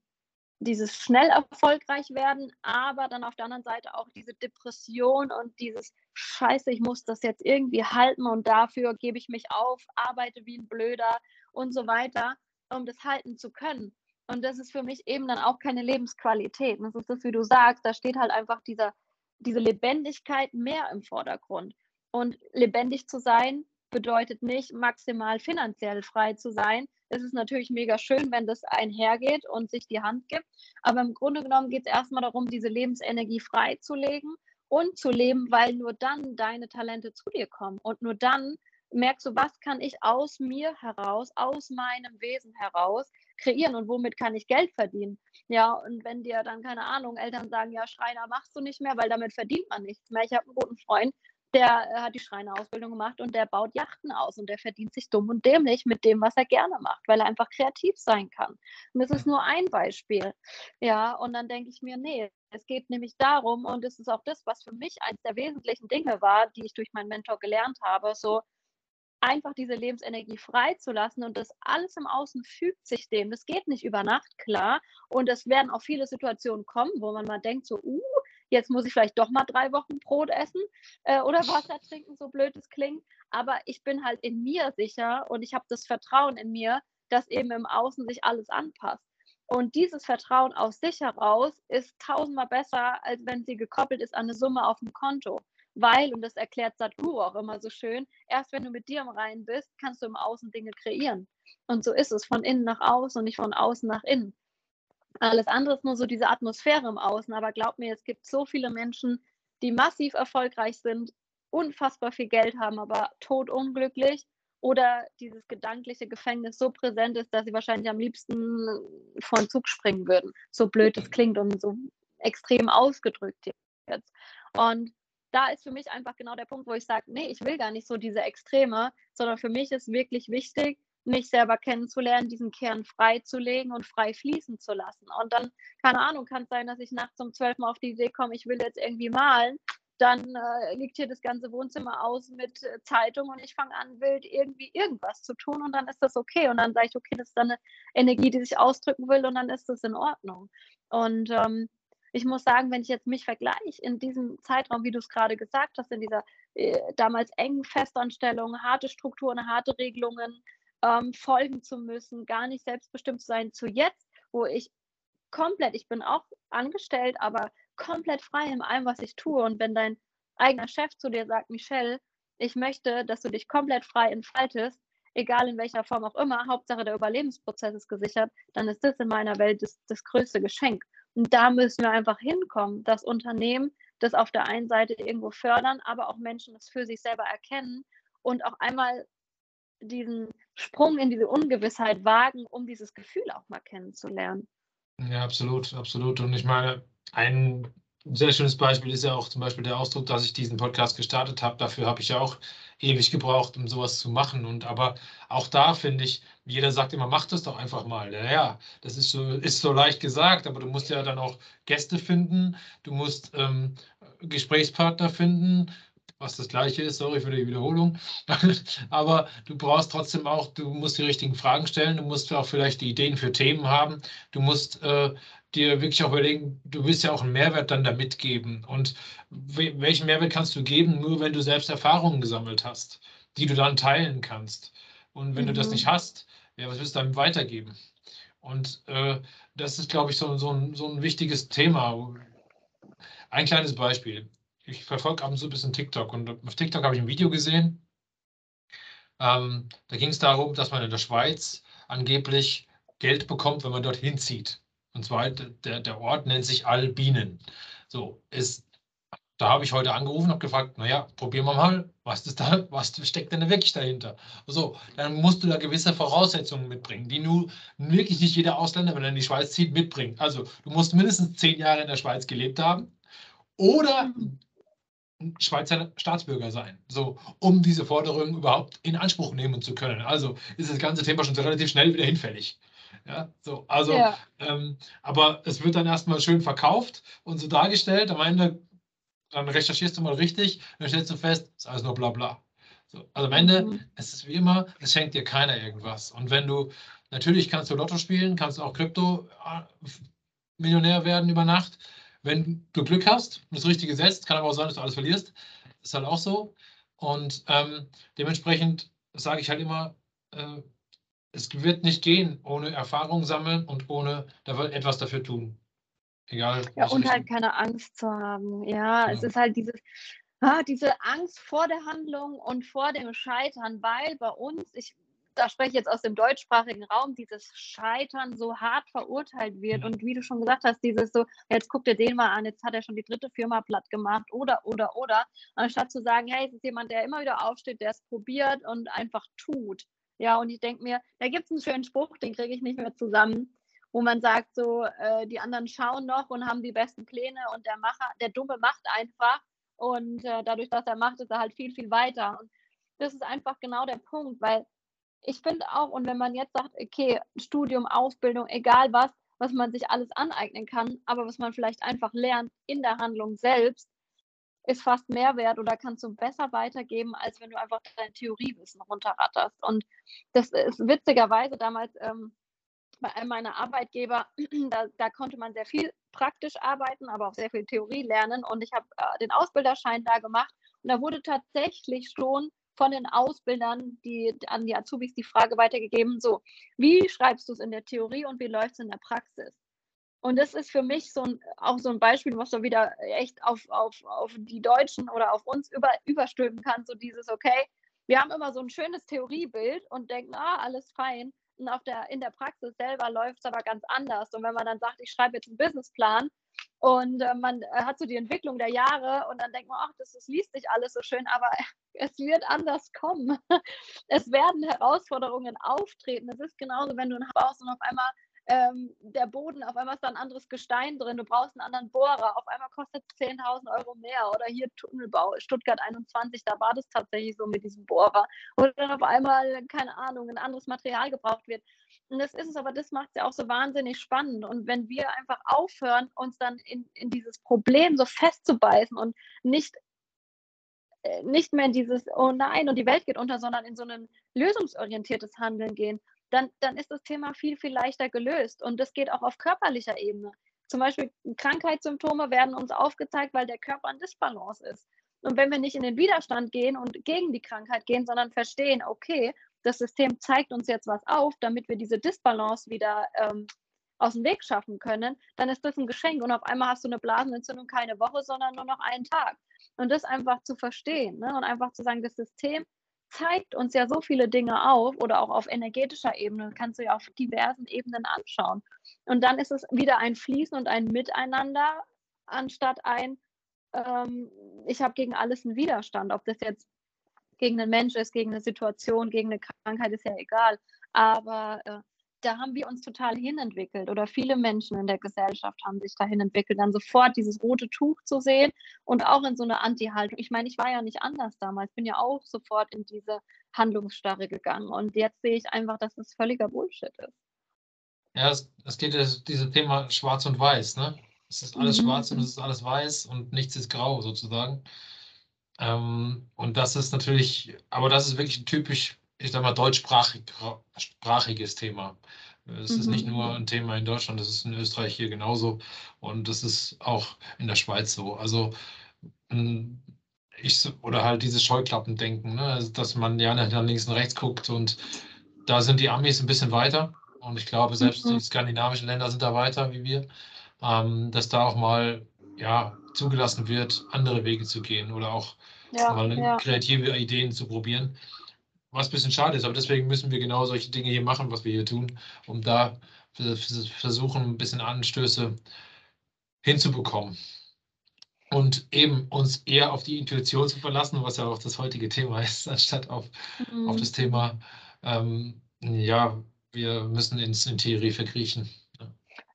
dieses schnell erfolgreich werden, aber dann auf der anderen Seite auch diese Depression und dieses Scheiße, ich muss das jetzt irgendwie halten und dafür gebe ich mich auf, arbeite wie ein Blöder und so weiter, um das halten zu können. Und das ist für mich eben dann auch keine Lebensqualität. Das ist das, wie du sagst, da steht halt einfach dieser, diese Lebendigkeit mehr im Vordergrund. Und lebendig zu sein bedeutet nicht maximal finanziell frei zu sein. Es ist natürlich mega schön, wenn das einhergeht und sich die Hand gibt. Aber im Grunde genommen geht es erstmal darum, diese Lebensenergie freizulegen und zu leben, weil nur dann deine Talente zu dir kommen. Und nur dann merkst du, was kann ich aus mir heraus, aus meinem Wesen heraus kreieren und womit kann ich Geld verdienen. Ja, und wenn dir dann, keine Ahnung, Eltern sagen, ja, Schreiner machst du nicht mehr, weil damit verdient man nichts mehr. Ich habe einen guten Freund, der äh, hat die Schreinerausbildung gemacht und der baut Yachten aus und der verdient sich dumm und dämlich mit dem, was er gerne macht, weil er einfach kreativ sein kann. Und das ist nur ein Beispiel. Ja, und dann denke ich mir, nee, es geht nämlich darum, und es ist auch das, was für mich eines der wesentlichen Dinge war, die ich durch meinen Mentor gelernt habe, so einfach diese Lebensenergie freizulassen und das alles im Außen fügt sich dem. Das geht nicht über Nacht, klar. Und es werden auch viele Situationen kommen, wo man mal denkt, so, uh, jetzt muss ich vielleicht doch mal drei Wochen Brot essen äh, oder Wasser trinken, so blöd es klingt. Aber ich bin halt in mir sicher und ich habe das Vertrauen in mir, dass eben im Außen sich alles anpasst. Und dieses Vertrauen aus sich heraus ist tausendmal besser, als wenn sie gekoppelt ist an eine Summe auf dem Konto weil, und das erklärt Sadhguru auch immer so schön, erst wenn du mit dir im Reinen bist, kannst du im Außen Dinge kreieren. Und so ist es, von innen nach außen und nicht von außen nach innen. Alles andere ist nur so diese Atmosphäre im Außen, aber glaub mir, es gibt so viele Menschen, die massiv erfolgreich sind, unfassbar viel Geld haben, aber totunglücklich oder dieses gedankliche Gefängnis so präsent ist, dass sie wahrscheinlich am liebsten vor den Zug springen würden. So blöd es klingt und so extrem ausgedrückt jetzt. Und da ist für mich einfach genau der Punkt, wo ich sage, nee, ich will gar nicht so diese Extreme, sondern für mich ist wirklich wichtig, mich selber kennenzulernen, diesen Kern freizulegen und frei fließen zu lassen. Und dann, keine Ahnung, kann es sein, dass ich nachts um zwölf Mal auf die Idee komme, ich will jetzt irgendwie malen. Dann äh, liegt hier das ganze Wohnzimmer aus mit äh, Zeitung und ich fange an, wild irgendwie irgendwas zu tun und dann ist das okay. Und dann sage ich, okay, das ist dann eine Energie, die sich ausdrücken will und dann ist das in Ordnung. Und ähm, ich muss sagen, wenn ich jetzt mich vergleiche in diesem Zeitraum, wie du es gerade gesagt hast, in dieser äh, damals engen Festanstellung, harte Strukturen, harte Regelungen, ähm, folgen zu müssen, gar nicht selbstbestimmt zu sein, zu jetzt, wo ich komplett, ich bin auch angestellt, aber komplett frei in allem, was ich tue. Und wenn dein eigener Chef zu dir sagt, Michelle, ich möchte, dass du dich komplett frei entfaltest, egal in welcher Form auch immer, Hauptsache der Überlebensprozess ist gesichert, dann ist das in meiner Welt das, das größte Geschenk. Und da müssen wir einfach hinkommen, dass Unternehmen das auf der einen Seite irgendwo fördern, aber auch Menschen das für sich selber erkennen und auch einmal diesen Sprung in diese Ungewissheit wagen, um dieses Gefühl auch mal kennenzulernen. Ja, absolut, absolut. Und ich meine, ein sehr schönes Beispiel ist ja auch zum Beispiel der Ausdruck, dass ich diesen Podcast gestartet habe. Dafür habe ich ja auch ewig gebraucht, um sowas zu machen. Und aber auch da finde ich, jeder sagt immer, mach das doch einfach mal. Ja, das ist so, ist so leicht gesagt, aber du musst ja dann auch Gäste finden, du musst ähm, Gesprächspartner finden, was das gleiche ist, sorry für die Wiederholung. Aber du brauchst trotzdem auch, du musst die richtigen Fragen stellen, du musst auch vielleicht die Ideen für Themen haben, du musst äh, dir wirklich auch überlegen, du willst ja auch einen Mehrwert dann da mitgeben. Und welchen Mehrwert kannst du geben, nur wenn du selbst Erfahrungen gesammelt hast, die du dann teilen kannst. Und wenn mhm. du das mhm. nicht hast, ja, was willst du dann weitergeben? Und äh, das ist, glaube ich, so, so, ein, so ein wichtiges Thema. Ein kleines Beispiel ich verfolge ab und zu ein bisschen TikTok und auf TikTok habe ich ein Video gesehen. Ähm, da ging es darum, dass man in der Schweiz angeblich Geld bekommt, wenn man dorthin zieht. Und zwar der, der Ort nennt sich Albinen. So ist, da habe ich heute angerufen und gefragt, naja, probieren wir mal, was ist da, was steckt denn wirklich dahinter? So, dann musst du da gewisse Voraussetzungen mitbringen, die nur wirklich nicht jeder Ausländer, wenn er in die Schweiz zieht, mitbringt. Also du musst mindestens zehn Jahre in der Schweiz gelebt haben oder mhm. Schweizer Staatsbürger sein, so um diese Forderung überhaupt in Anspruch nehmen zu können. Also ist das ganze Thema schon relativ schnell wieder hinfällig. Ja, so, also, ja. Ähm, aber es wird dann erstmal schön verkauft und so dargestellt. Am Ende, dann recherchierst du mal richtig, dann stellst du fest, es ist alles nur bla bla. So, also am Ende, mhm. es ist wie immer, es schenkt dir keiner irgendwas. Und wenn du, natürlich kannst du Lotto spielen, kannst du auch Krypto-Millionär äh, werden über Nacht. Wenn du Glück hast und das Richtige setzt, kann aber auch sein, dass du alles verlierst. Das ist halt auch so. Und ähm, dementsprechend sage ich halt immer, äh, es wird nicht gehen ohne Erfahrung sammeln und ohne etwas dafür tun. Egal. Ja, und halt keine Angst zu haben. Ja, genau. es ist halt dieses, ah, diese Angst vor der Handlung und vor dem Scheitern, weil bei uns, ich da spreche ich jetzt aus dem deutschsprachigen Raum, dieses Scheitern so hart verurteilt wird. Und wie du schon gesagt hast, dieses so, jetzt guck dir den mal an, jetzt hat er schon die dritte Firma platt gemacht oder, oder, oder. Anstatt zu sagen, hey, es ist jemand, der immer wieder aufsteht, der es probiert und einfach tut. Ja, und ich denke mir, da gibt es einen schönen Spruch, den kriege ich nicht mehr zusammen, wo man sagt, so, äh, die anderen schauen noch und haben die besten Pläne und der Macher, der Dumme macht einfach. Und äh, dadurch, dass er macht, ist er halt viel, viel weiter. Und das ist einfach genau der Punkt, weil ich finde auch, und wenn man jetzt sagt, okay, Studium, Ausbildung, egal was, was man sich alles aneignen kann, aber was man vielleicht einfach lernt in der Handlung selbst, ist fast mehr wert oder kannst du besser weitergeben, als wenn du einfach dein Theoriewissen runterratterst. Und das ist witzigerweise damals ähm, bei einem meiner Arbeitgeber, da, da, konnte man sehr viel praktisch arbeiten, aber auch sehr viel Theorie lernen. Und ich habe äh, den Ausbilderschein da gemacht und da wurde tatsächlich schon von den Ausbildern die, an die Azubis die Frage weitergegeben, so, wie schreibst du es in der Theorie und wie läuft es in der Praxis? Und das ist für mich so ein, auch so ein Beispiel, was du wieder echt auf, auf, auf die Deutschen oder auf uns über, überstülpen kannst, so dieses, okay, wir haben immer so ein schönes Theoriebild und denken, ah, alles fein. Und auf der, in der Praxis selber läuft es aber ganz anders. Und wenn man dann sagt, ich schreibe jetzt einen Businessplan, und äh, man äh, hat so die Entwicklung der Jahre und dann denkt man, ach, das, das liest sich alles so schön, aber es wird anders kommen. Es werden Herausforderungen auftreten. Es ist genauso, wenn du ein Haus und auf einmal ähm, der Boden, auf einmal ist da ein anderes Gestein drin, du brauchst einen anderen Bohrer, auf einmal kostet es 10.000 Euro mehr oder hier Tunnelbau, Stuttgart 21, da war das tatsächlich so mit diesem Bohrer oder dann auf einmal, keine Ahnung, ein anderes Material gebraucht wird. Und das ist es, aber das macht es ja auch so wahnsinnig spannend. Und wenn wir einfach aufhören, uns dann in, in dieses Problem so festzubeißen und nicht äh, nicht mehr in dieses, oh nein, und die Welt geht unter, sondern in so ein lösungsorientiertes Handeln gehen dann, dann ist das Thema viel, viel leichter gelöst. Und das geht auch auf körperlicher Ebene. Zum Beispiel Krankheitssymptome werden uns aufgezeigt, weil der Körper in Disbalance ist. Und wenn wir nicht in den Widerstand gehen und gegen die Krankheit gehen, sondern verstehen, okay, das System zeigt uns jetzt was auf, damit wir diese Disbalance wieder ähm, aus dem Weg schaffen können, dann ist das ein Geschenk. Und auf einmal hast du eine Blasenentzündung keine Woche, sondern nur noch einen Tag. Und das einfach zu verstehen ne? und einfach zu sagen, das System zeigt uns ja so viele Dinge auf oder auch auf energetischer Ebene, kannst du ja auf diversen Ebenen anschauen. Und dann ist es wieder ein Fließen und ein Miteinander, anstatt ein, ähm, ich habe gegen alles einen Widerstand. Ob das jetzt gegen einen Mensch ist, gegen eine Situation, gegen eine Krankheit, ist ja egal. Aber äh, da haben wir uns total hinentwickelt oder viele Menschen in der Gesellschaft haben sich dahin entwickelt, dann sofort dieses rote Tuch zu sehen und auch in so eine Anti-Haltung. Ich meine, ich war ja nicht anders damals, bin ja auch sofort in diese Handlungsstarre gegangen und jetzt sehe ich einfach, dass das völliger Bullshit ist. Ja, es, es geht ja dieses Thema Schwarz und Weiß, ne? Es ist alles mhm. schwarz und es ist alles weiß und nichts ist grau sozusagen. Ähm, und das ist natürlich, aber das ist wirklich typisch ich sag mal, deutschsprachiges Thema. Es mhm. ist nicht nur ein Thema in Deutschland, das ist in Österreich hier genauso und das ist auch in der Schweiz so. Also hm, ich, oder halt dieses Scheuklappendenken, ne? Also, dass man ja nach links und rechts guckt und da sind die Amis ein bisschen weiter und ich glaube, selbst mhm. die skandinavischen Länder sind da weiter wie wir, ähm, dass da auch mal ja, zugelassen wird, andere Wege zu gehen oder auch ja, mal ja. kreative Ideen zu probieren was ein bisschen schade ist, aber deswegen müssen wir genau solche Dinge hier machen, was wir hier tun, um da versuchen, ein bisschen Anstöße hinzubekommen. Und eben uns eher auf die Intuition zu verlassen, was ja auch das heutige Thema ist, anstatt auf, mhm. auf das Thema, ähm, ja, wir müssen ins in Theorie verkriechen.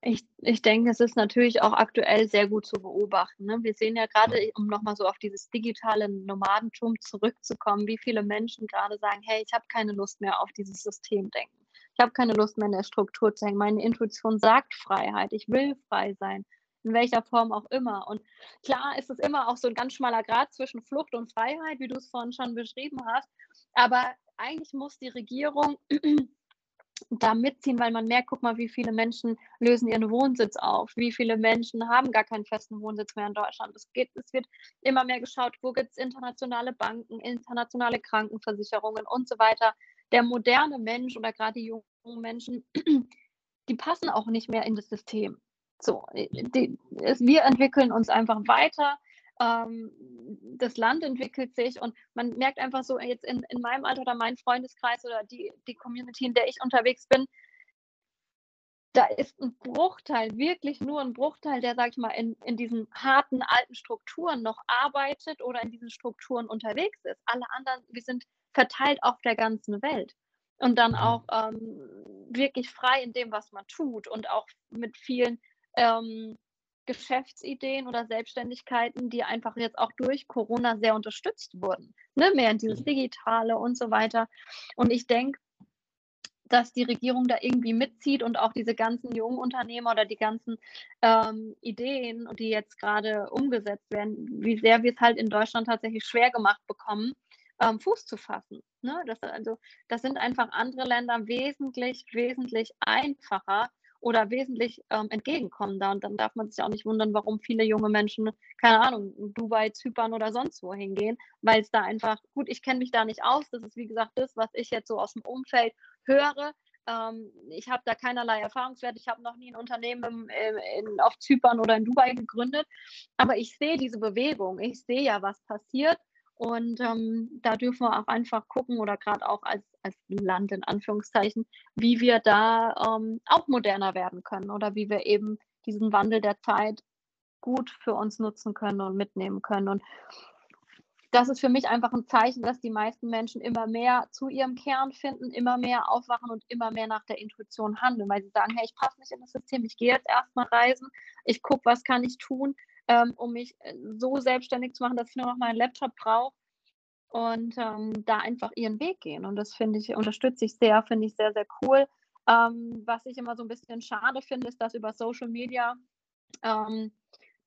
Ich, ich denke, es ist natürlich auch aktuell sehr gut zu beobachten. Ne? Wir sehen ja gerade, um nochmal so auf dieses digitale Nomadentum zurückzukommen, wie viele Menschen gerade sagen, hey, ich habe keine Lust mehr auf dieses Systemdenken. Ich habe keine Lust mehr in der Struktur zu hängen. Meine Intuition sagt Freiheit. Ich will frei sein, in welcher Form auch immer. Und klar ist es immer auch so ein ganz schmaler Grad zwischen Flucht und Freiheit, wie du es vorhin schon beschrieben hast. Aber eigentlich muss die Regierung da mitziehen, weil man merkt, guck mal, wie viele Menschen lösen ihren Wohnsitz auf, wie viele Menschen haben gar keinen festen Wohnsitz mehr in Deutschland. Es, geht, es wird immer mehr geschaut, wo gibt es internationale Banken, internationale Krankenversicherungen und so weiter. Der moderne Mensch oder gerade die jungen Menschen, die passen auch nicht mehr in das System. So, die, wir entwickeln uns einfach weiter das Land entwickelt sich und man merkt einfach so jetzt in, in meinem Alter oder meinem Freundeskreis oder die, die Community, in der ich unterwegs bin, da ist ein Bruchteil, wirklich nur ein Bruchteil, der, sag ich mal, in, in diesen harten alten Strukturen noch arbeitet oder in diesen Strukturen unterwegs ist. Alle anderen, wir sind verteilt auf der ganzen Welt und dann auch ähm, wirklich frei in dem, was man tut und auch mit vielen ähm, Geschäftsideen oder Selbstständigkeiten, die einfach jetzt auch durch Corona sehr unterstützt wurden. Ne? Mehr in dieses mhm. Digitale und so weiter. Und ich denke, dass die Regierung da irgendwie mitzieht und auch diese ganzen jungen Unternehmer oder die ganzen ähm, Ideen, die jetzt gerade umgesetzt werden, wie sehr wir es halt in Deutschland tatsächlich schwer gemacht bekommen, ähm, Fuß zu fassen. Ne? Das, also, das sind einfach andere Länder wesentlich, wesentlich einfacher oder wesentlich ähm, entgegenkommender. Und dann darf man sich auch nicht wundern, warum viele junge Menschen, keine Ahnung, Dubai, Zypern oder sonst wo hingehen, weil es da einfach, gut, ich kenne mich da nicht aus. Das ist, wie gesagt, das, was ich jetzt so aus dem Umfeld höre. Ähm, ich habe da keinerlei Erfahrungswert. Ich habe noch nie ein Unternehmen im, in, auf Zypern oder in Dubai gegründet. Aber ich sehe diese Bewegung. Ich sehe ja, was passiert. Und ähm, da dürfen wir auch einfach gucken oder gerade auch als, als Land in Anführungszeichen, wie wir da ähm, auch moderner werden können oder wie wir eben diesen Wandel der Zeit gut für uns nutzen können und mitnehmen können. Und das ist für mich einfach ein Zeichen, dass die meisten Menschen immer mehr zu ihrem Kern finden, immer mehr aufwachen und immer mehr nach der Intuition handeln, weil sie sagen, hey, ich passe nicht in das System, ich gehe jetzt erstmal reisen, ich gucke, was kann ich tun, ähm, um mich äh, so selbstständig zu machen, dass ich nur noch meinen Laptop brauche und ähm, da einfach ihren Weg gehen. Und das finde ich, unterstütze ich sehr, finde ich sehr, sehr cool. Ähm, was ich immer so ein bisschen schade finde, ist, dass über Social Media ähm,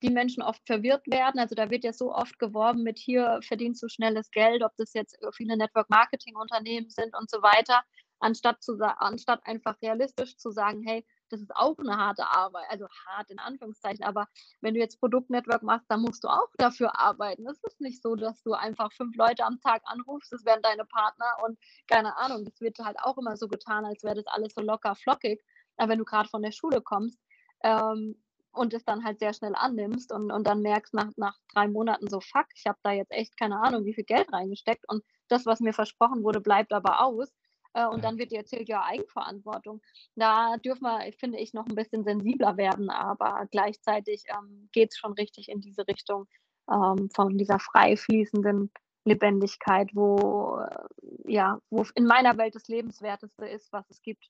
die Menschen oft verwirrt werden. Also da wird ja so oft geworben mit hier verdienst du schnelles Geld, ob das jetzt viele Network-Marketing-Unternehmen sind und so weiter, anstatt, zu, anstatt einfach realistisch zu sagen, hey, das ist auch eine harte Arbeit, also hart in Anführungszeichen, aber wenn du jetzt Produktnetwork machst, dann musst du auch dafür arbeiten. Es ist nicht so, dass du einfach fünf Leute am Tag anrufst, das wären deine Partner und keine Ahnung, das wird halt auch immer so getan, als wäre das alles so locker flockig. Aber wenn du gerade von der Schule kommst, ähm, und es dann halt sehr schnell annimmst und, und dann merkst nach, nach drei Monaten so, fuck, ich habe da jetzt echt keine Ahnung, wie viel Geld reingesteckt und das, was mir versprochen wurde, bleibt aber aus, äh, und dann wird dir erzählt, ja, Eigenverantwortung. Da dürfen wir, finde ich, noch ein bisschen sensibler werden, aber gleichzeitig ähm, geht es schon richtig in diese Richtung ähm, von dieser frei fließenden Lebendigkeit, wo, äh, ja, wo in meiner Welt das Lebenswerteste ist, was es gibt.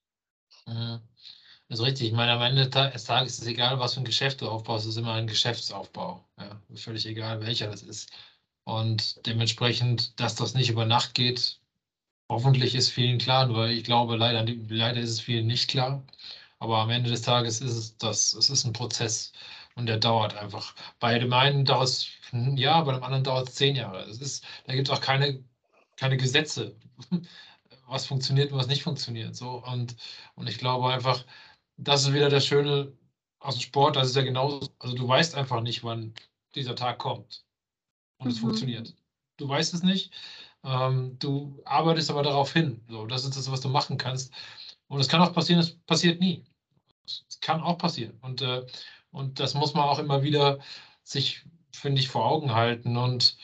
Mhm. Das ist richtig. Ich meine, am Ende des Tages ist es egal, was für ein Geschäft du aufbaust, es ist immer ein Geschäftsaufbau. Ja, völlig egal, welcher das ist. Und dementsprechend, dass das nicht über Nacht geht, hoffentlich ist vielen klar, nur ich glaube, leider, leider ist es vielen nicht klar. Aber am Ende des Tages ist es das, es ist ein Prozess und der dauert einfach. Bei dem einen dauert es ein Jahr, bei dem anderen dauert es zehn Jahre. Es ist, da gibt es auch keine, keine Gesetze, was funktioniert und was nicht funktioniert. So, und, und ich glaube einfach, das ist wieder das Schöne aus dem Sport, das ist ja genauso, also du weißt einfach nicht, wann dieser Tag kommt und mhm. es funktioniert. Du weißt es nicht, ähm, du arbeitest aber darauf hin. So, das ist das, was du machen kannst. Und es kann auch passieren, es passiert nie. Es kann auch passieren. Und, äh, und das muss man auch immer wieder sich, finde ich, vor Augen halten. Und,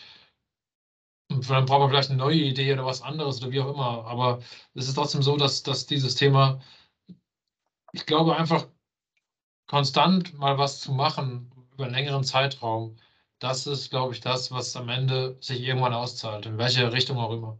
und dann braucht man vielleicht eine neue Idee oder was anderes oder wie auch immer. Aber es ist trotzdem so, dass, dass dieses Thema ich glaube einfach, konstant mal was zu machen über einen längeren Zeitraum, das ist, glaube ich, das, was am Ende sich irgendwann auszahlt, in welche Richtung auch immer.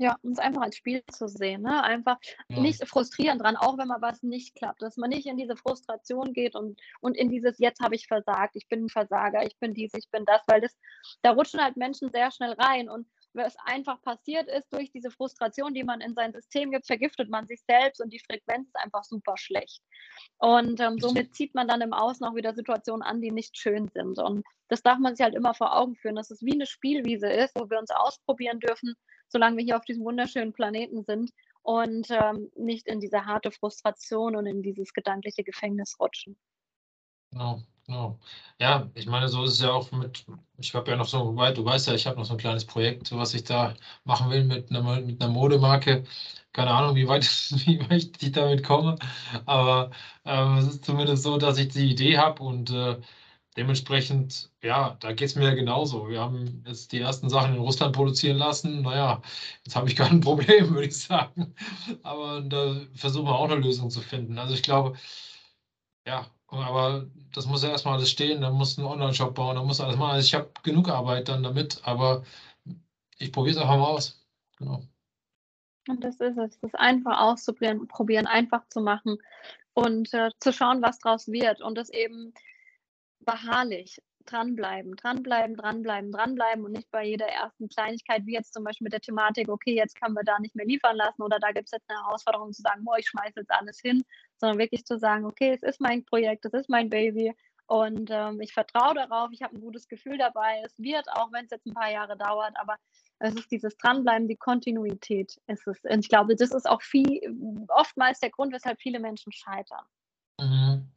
Ja, uns einfach als Spiel zu sehen, ne? einfach ja. nicht frustrieren dran, auch wenn mal was nicht klappt, dass man nicht in diese Frustration geht und, und in dieses Jetzt habe ich versagt, ich bin ein Versager, ich bin dies, ich bin das, weil das, da rutschen halt Menschen sehr schnell rein und was einfach passiert ist, durch diese Frustration, die man in sein System gibt, vergiftet man sich selbst und die Frequenz ist einfach super schlecht. Und ähm, somit zieht man dann im Außen auch wieder Situationen an, die nicht schön sind. Und das darf man sich halt immer vor Augen führen, dass es wie eine Spielwiese ist, wo wir uns ausprobieren dürfen, solange wir hier auf diesem wunderschönen Planeten sind und ähm, nicht in diese harte Frustration und in dieses gedankliche Gefängnis rutschen. Genau. Genau. Ja, ich meine, so ist es ja auch mit, ich habe ja noch so weit, du weißt ja, ich habe noch so ein kleines Projekt, was ich da machen will mit einer, mit einer Modemarke. Keine Ahnung, wie weit, wie weit ich damit komme, aber ähm, es ist zumindest so, dass ich die Idee habe und äh, dementsprechend, ja, da geht es mir ja genauso. Wir haben jetzt die ersten Sachen in Russland produzieren lassen. Naja, jetzt habe ich kein Problem, würde ich sagen. Aber da versuchen wir auch eine Lösung zu finden. Also ich glaube, ja, aber das muss ja erstmal alles stehen, dann muss ein Online-Shop bauen, dann muss alles machen. Also ich habe genug Arbeit dann damit, aber ich probiere es einfach mal aus. Genau. Und das ist es, das einfach auszuprobieren, probieren, einfach zu machen und äh, zu schauen, was draus wird und das eben beharrlich dranbleiben, dranbleiben, dranbleiben, dranbleiben und nicht bei jeder ersten Kleinigkeit, wie jetzt zum Beispiel mit der Thematik, okay, jetzt können wir da nicht mehr liefern lassen oder da gibt es jetzt eine Herausforderung zu sagen, boah, ich schmeiße jetzt alles hin, sondern wirklich zu sagen, okay, es ist mein Projekt, es ist mein Baby und ähm, ich vertraue darauf, ich habe ein gutes Gefühl dabei, es wird, auch wenn es jetzt ein paar Jahre dauert, aber es ist dieses Dranbleiben, die Kontinuität. Es ist, und ich glaube, das ist auch viel, oftmals der Grund, weshalb viele Menschen scheitern. Mhm.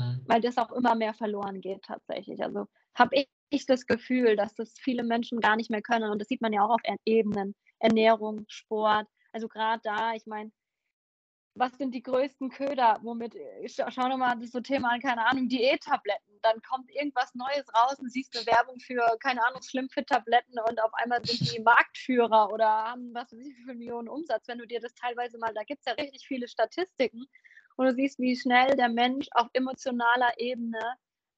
Mhm. Weil das auch immer mehr verloren geht tatsächlich. Also habe ich, das Gefühl, dass das viele Menschen gar nicht mehr können. Und das sieht man ja auch auf Ebenen. Ernährung, Sport. Also gerade da, ich meine, was sind die größten Köder, womit, schau, schau mal das so Thema an, keine Ahnung, Diättabletten. Dann kommt irgendwas Neues raus und siehst eine Werbung für, keine Ahnung, Schlimmfit-Tabletten und auf einmal sind die Marktführer oder haben was weiß ich wie viel Millionen Umsatz. Wenn du dir das teilweise mal, da gibt es ja richtig viele Statistiken, und du siehst, wie schnell der Mensch auf emotionaler Ebene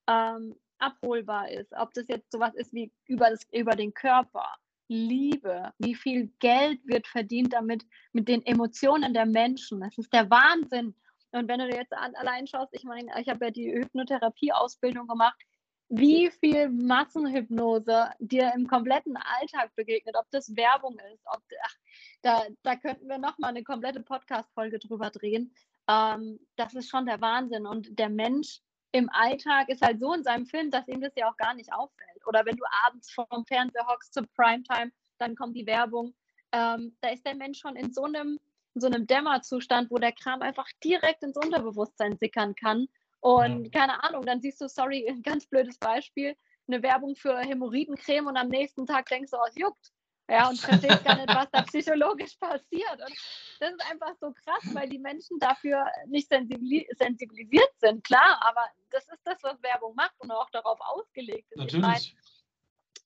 ähm, abholbar ist. Ob das jetzt sowas ist wie über, das, über den Körper, Liebe, wie viel Geld wird verdient damit mit den Emotionen der Menschen. Das ist der Wahnsinn. Und wenn du jetzt allein schaust, ich meine, ich habe ja die Hypnotherapie-Ausbildung gemacht, wie viel Massenhypnose dir im kompletten Alltag begegnet, ob das Werbung ist, ob ach, da, da könnten wir nochmal eine komplette Podcast-Folge drüber drehen, ähm, das ist schon der Wahnsinn. Und der Mensch im Alltag ist halt so in seinem Film, dass ihm das ja auch gar nicht auffällt. Oder wenn du abends vorm Fernseher hockst zur Primetime, dann kommt die Werbung. Ähm, da ist der Mensch schon in so einem, in so einem Dämmerzustand, wo der Kram einfach direkt ins Unterbewusstsein sickern kann. Und ja. keine Ahnung, dann siehst du, sorry, ein ganz blödes Beispiel, eine Werbung für Hämorrhoidencreme und am nächsten Tag denkst du, oh, es juckt. Ja, und verstehst gar nicht, was da psychologisch passiert. Und das ist einfach so krass, weil die Menschen dafür nicht sensibilisiert sind, klar, aber das ist das, was Werbung macht und auch darauf ausgelegt ist. Natürlich.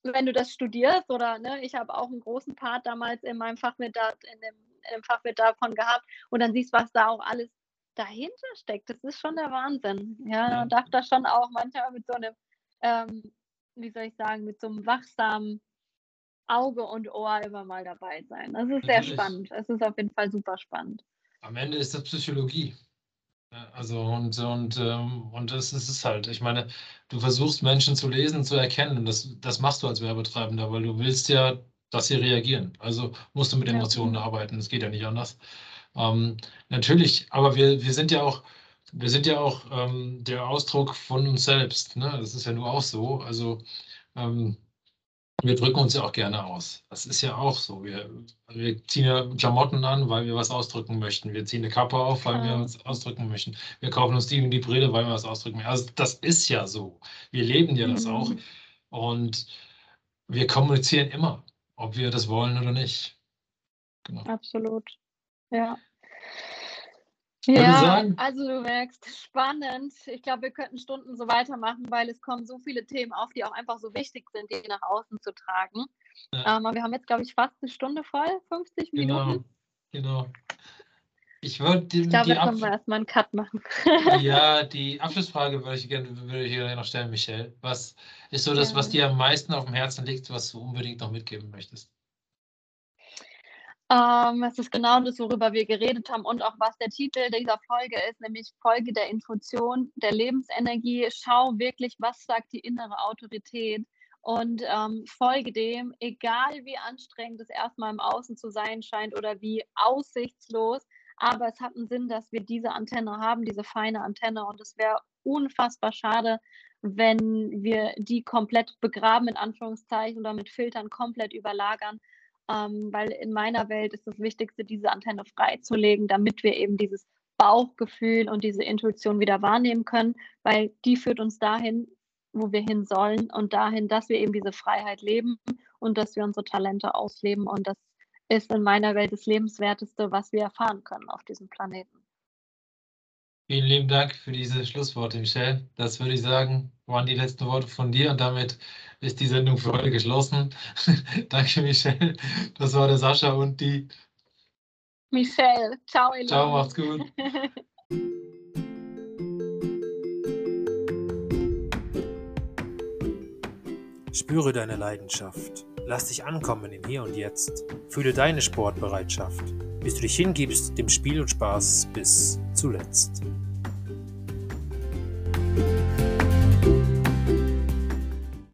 Meine, wenn du das studierst oder ne, ich habe auch einen großen Part damals in meinem Fach mit, da, in dem, in dem Fach mit davon gehabt und dann siehst, was da auch alles dahinter steckt. Das ist schon der Wahnsinn. Ja, man darf da schon auch manchmal mit so einem, ähm, wie soll ich sagen, mit so einem wachsamen Auge und Ohr immer mal dabei sein. Das ist sehr spannend. Es ist auf jeden Fall super spannend. am Ende ist das Psychologie. Also und, und, ähm, und das ist es halt. Ich meine, du versuchst Menschen zu lesen, zu erkennen. Und das, das machst du als Werbetreibender, weil du willst ja, dass sie reagieren. Also musst du mit Emotionen ja. arbeiten. Es geht ja nicht anders. Ähm, natürlich, aber wir, wir sind ja auch, wir sind ja auch ähm, der Ausdruck von uns selbst. Ne? Das ist ja nur auch so. Also ähm, wir drücken uns ja auch gerne aus. Das ist ja auch so. Wir, wir, ziehen ja Klamotten an, weil wir was ausdrücken möchten. Wir ziehen eine Kappe auf, weil wir was ausdrücken möchten. Wir kaufen uns die, die Brille, weil wir was ausdrücken möchten. Also das ist ja so. Wir leben ja das mhm. auch. Und wir kommunizieren immer, ob wir das wollen oder nicht. Genau. Absolut. Ja. Ja, also du merkst, spannend. Ich glaube, wir könnten Stunden so weitermachen, weil es kommen so viele Themen auf, die auch einfach so wichtig sind, die nach außen zu tragen. Ja. Ähm, aber wir haben jetzt, glaube ich, fast eine Stunde voll, 50 genau, Minuten. Genau. Ich würde ich glaube, da können wir erstmal einen Cut machen. ja, die Abschlussfrage würde ich gerne, würde ich noch stellen, Michelle. Was ist so das, was dir am meisten auf dem Herzen liegt, was du unbedingt noch mitgeben möchtest? Ähm, es ist genau das, worüber wir geredet haben und auch was der Titel dieser Folge ist, nämlich Folge der Intuition, der Lebensenergie. Schau wirklich, was sagt die innere Autorität und ähm, folge dem, egal wie anstrengend es erstmal im Außen zu sein scheint oder wie aussichtslos. Aber es hat einen Sinn, dass wir diese Antenne haben, diese feine Antenne. Und es wäre unfassbar schade, wenn wir die komplett begraben, in Anführungszeichen, oder mit Filtern komplett überlagern ähm, weil in meiner Welt ist das Wichtigste, diese Antenne freizulegen, damit wir eben dieses Bauchgefühl und diese Intuition wieder wahrnehmen können, weil die führt uns dahin, wo wir hin sollen und dahin, dass wir eben diese Freiheit leben und dass wir unsere Talente ausleben. Und das ist in meiner Welt das Lebenswerteste, was wir erfahren können auf diesem Planeten. Vielen lieben Dank für diese Schlussworte, Michelle. Das würde ich sagen, waren die letzten Worte von dir und damit ist die Sendung für heute geschlossen. Danke, Michelle. Das war der Sascha und die Michelle. Ciao, Elon. Ciao, macht's gut. Spüre deine Leidenschaft. Lass dich ankommen im Hier und Jetzt. Fühle deine Sportbereitschaft, bis du dich hingibst dem Spiel und Spaß bis zuletzt.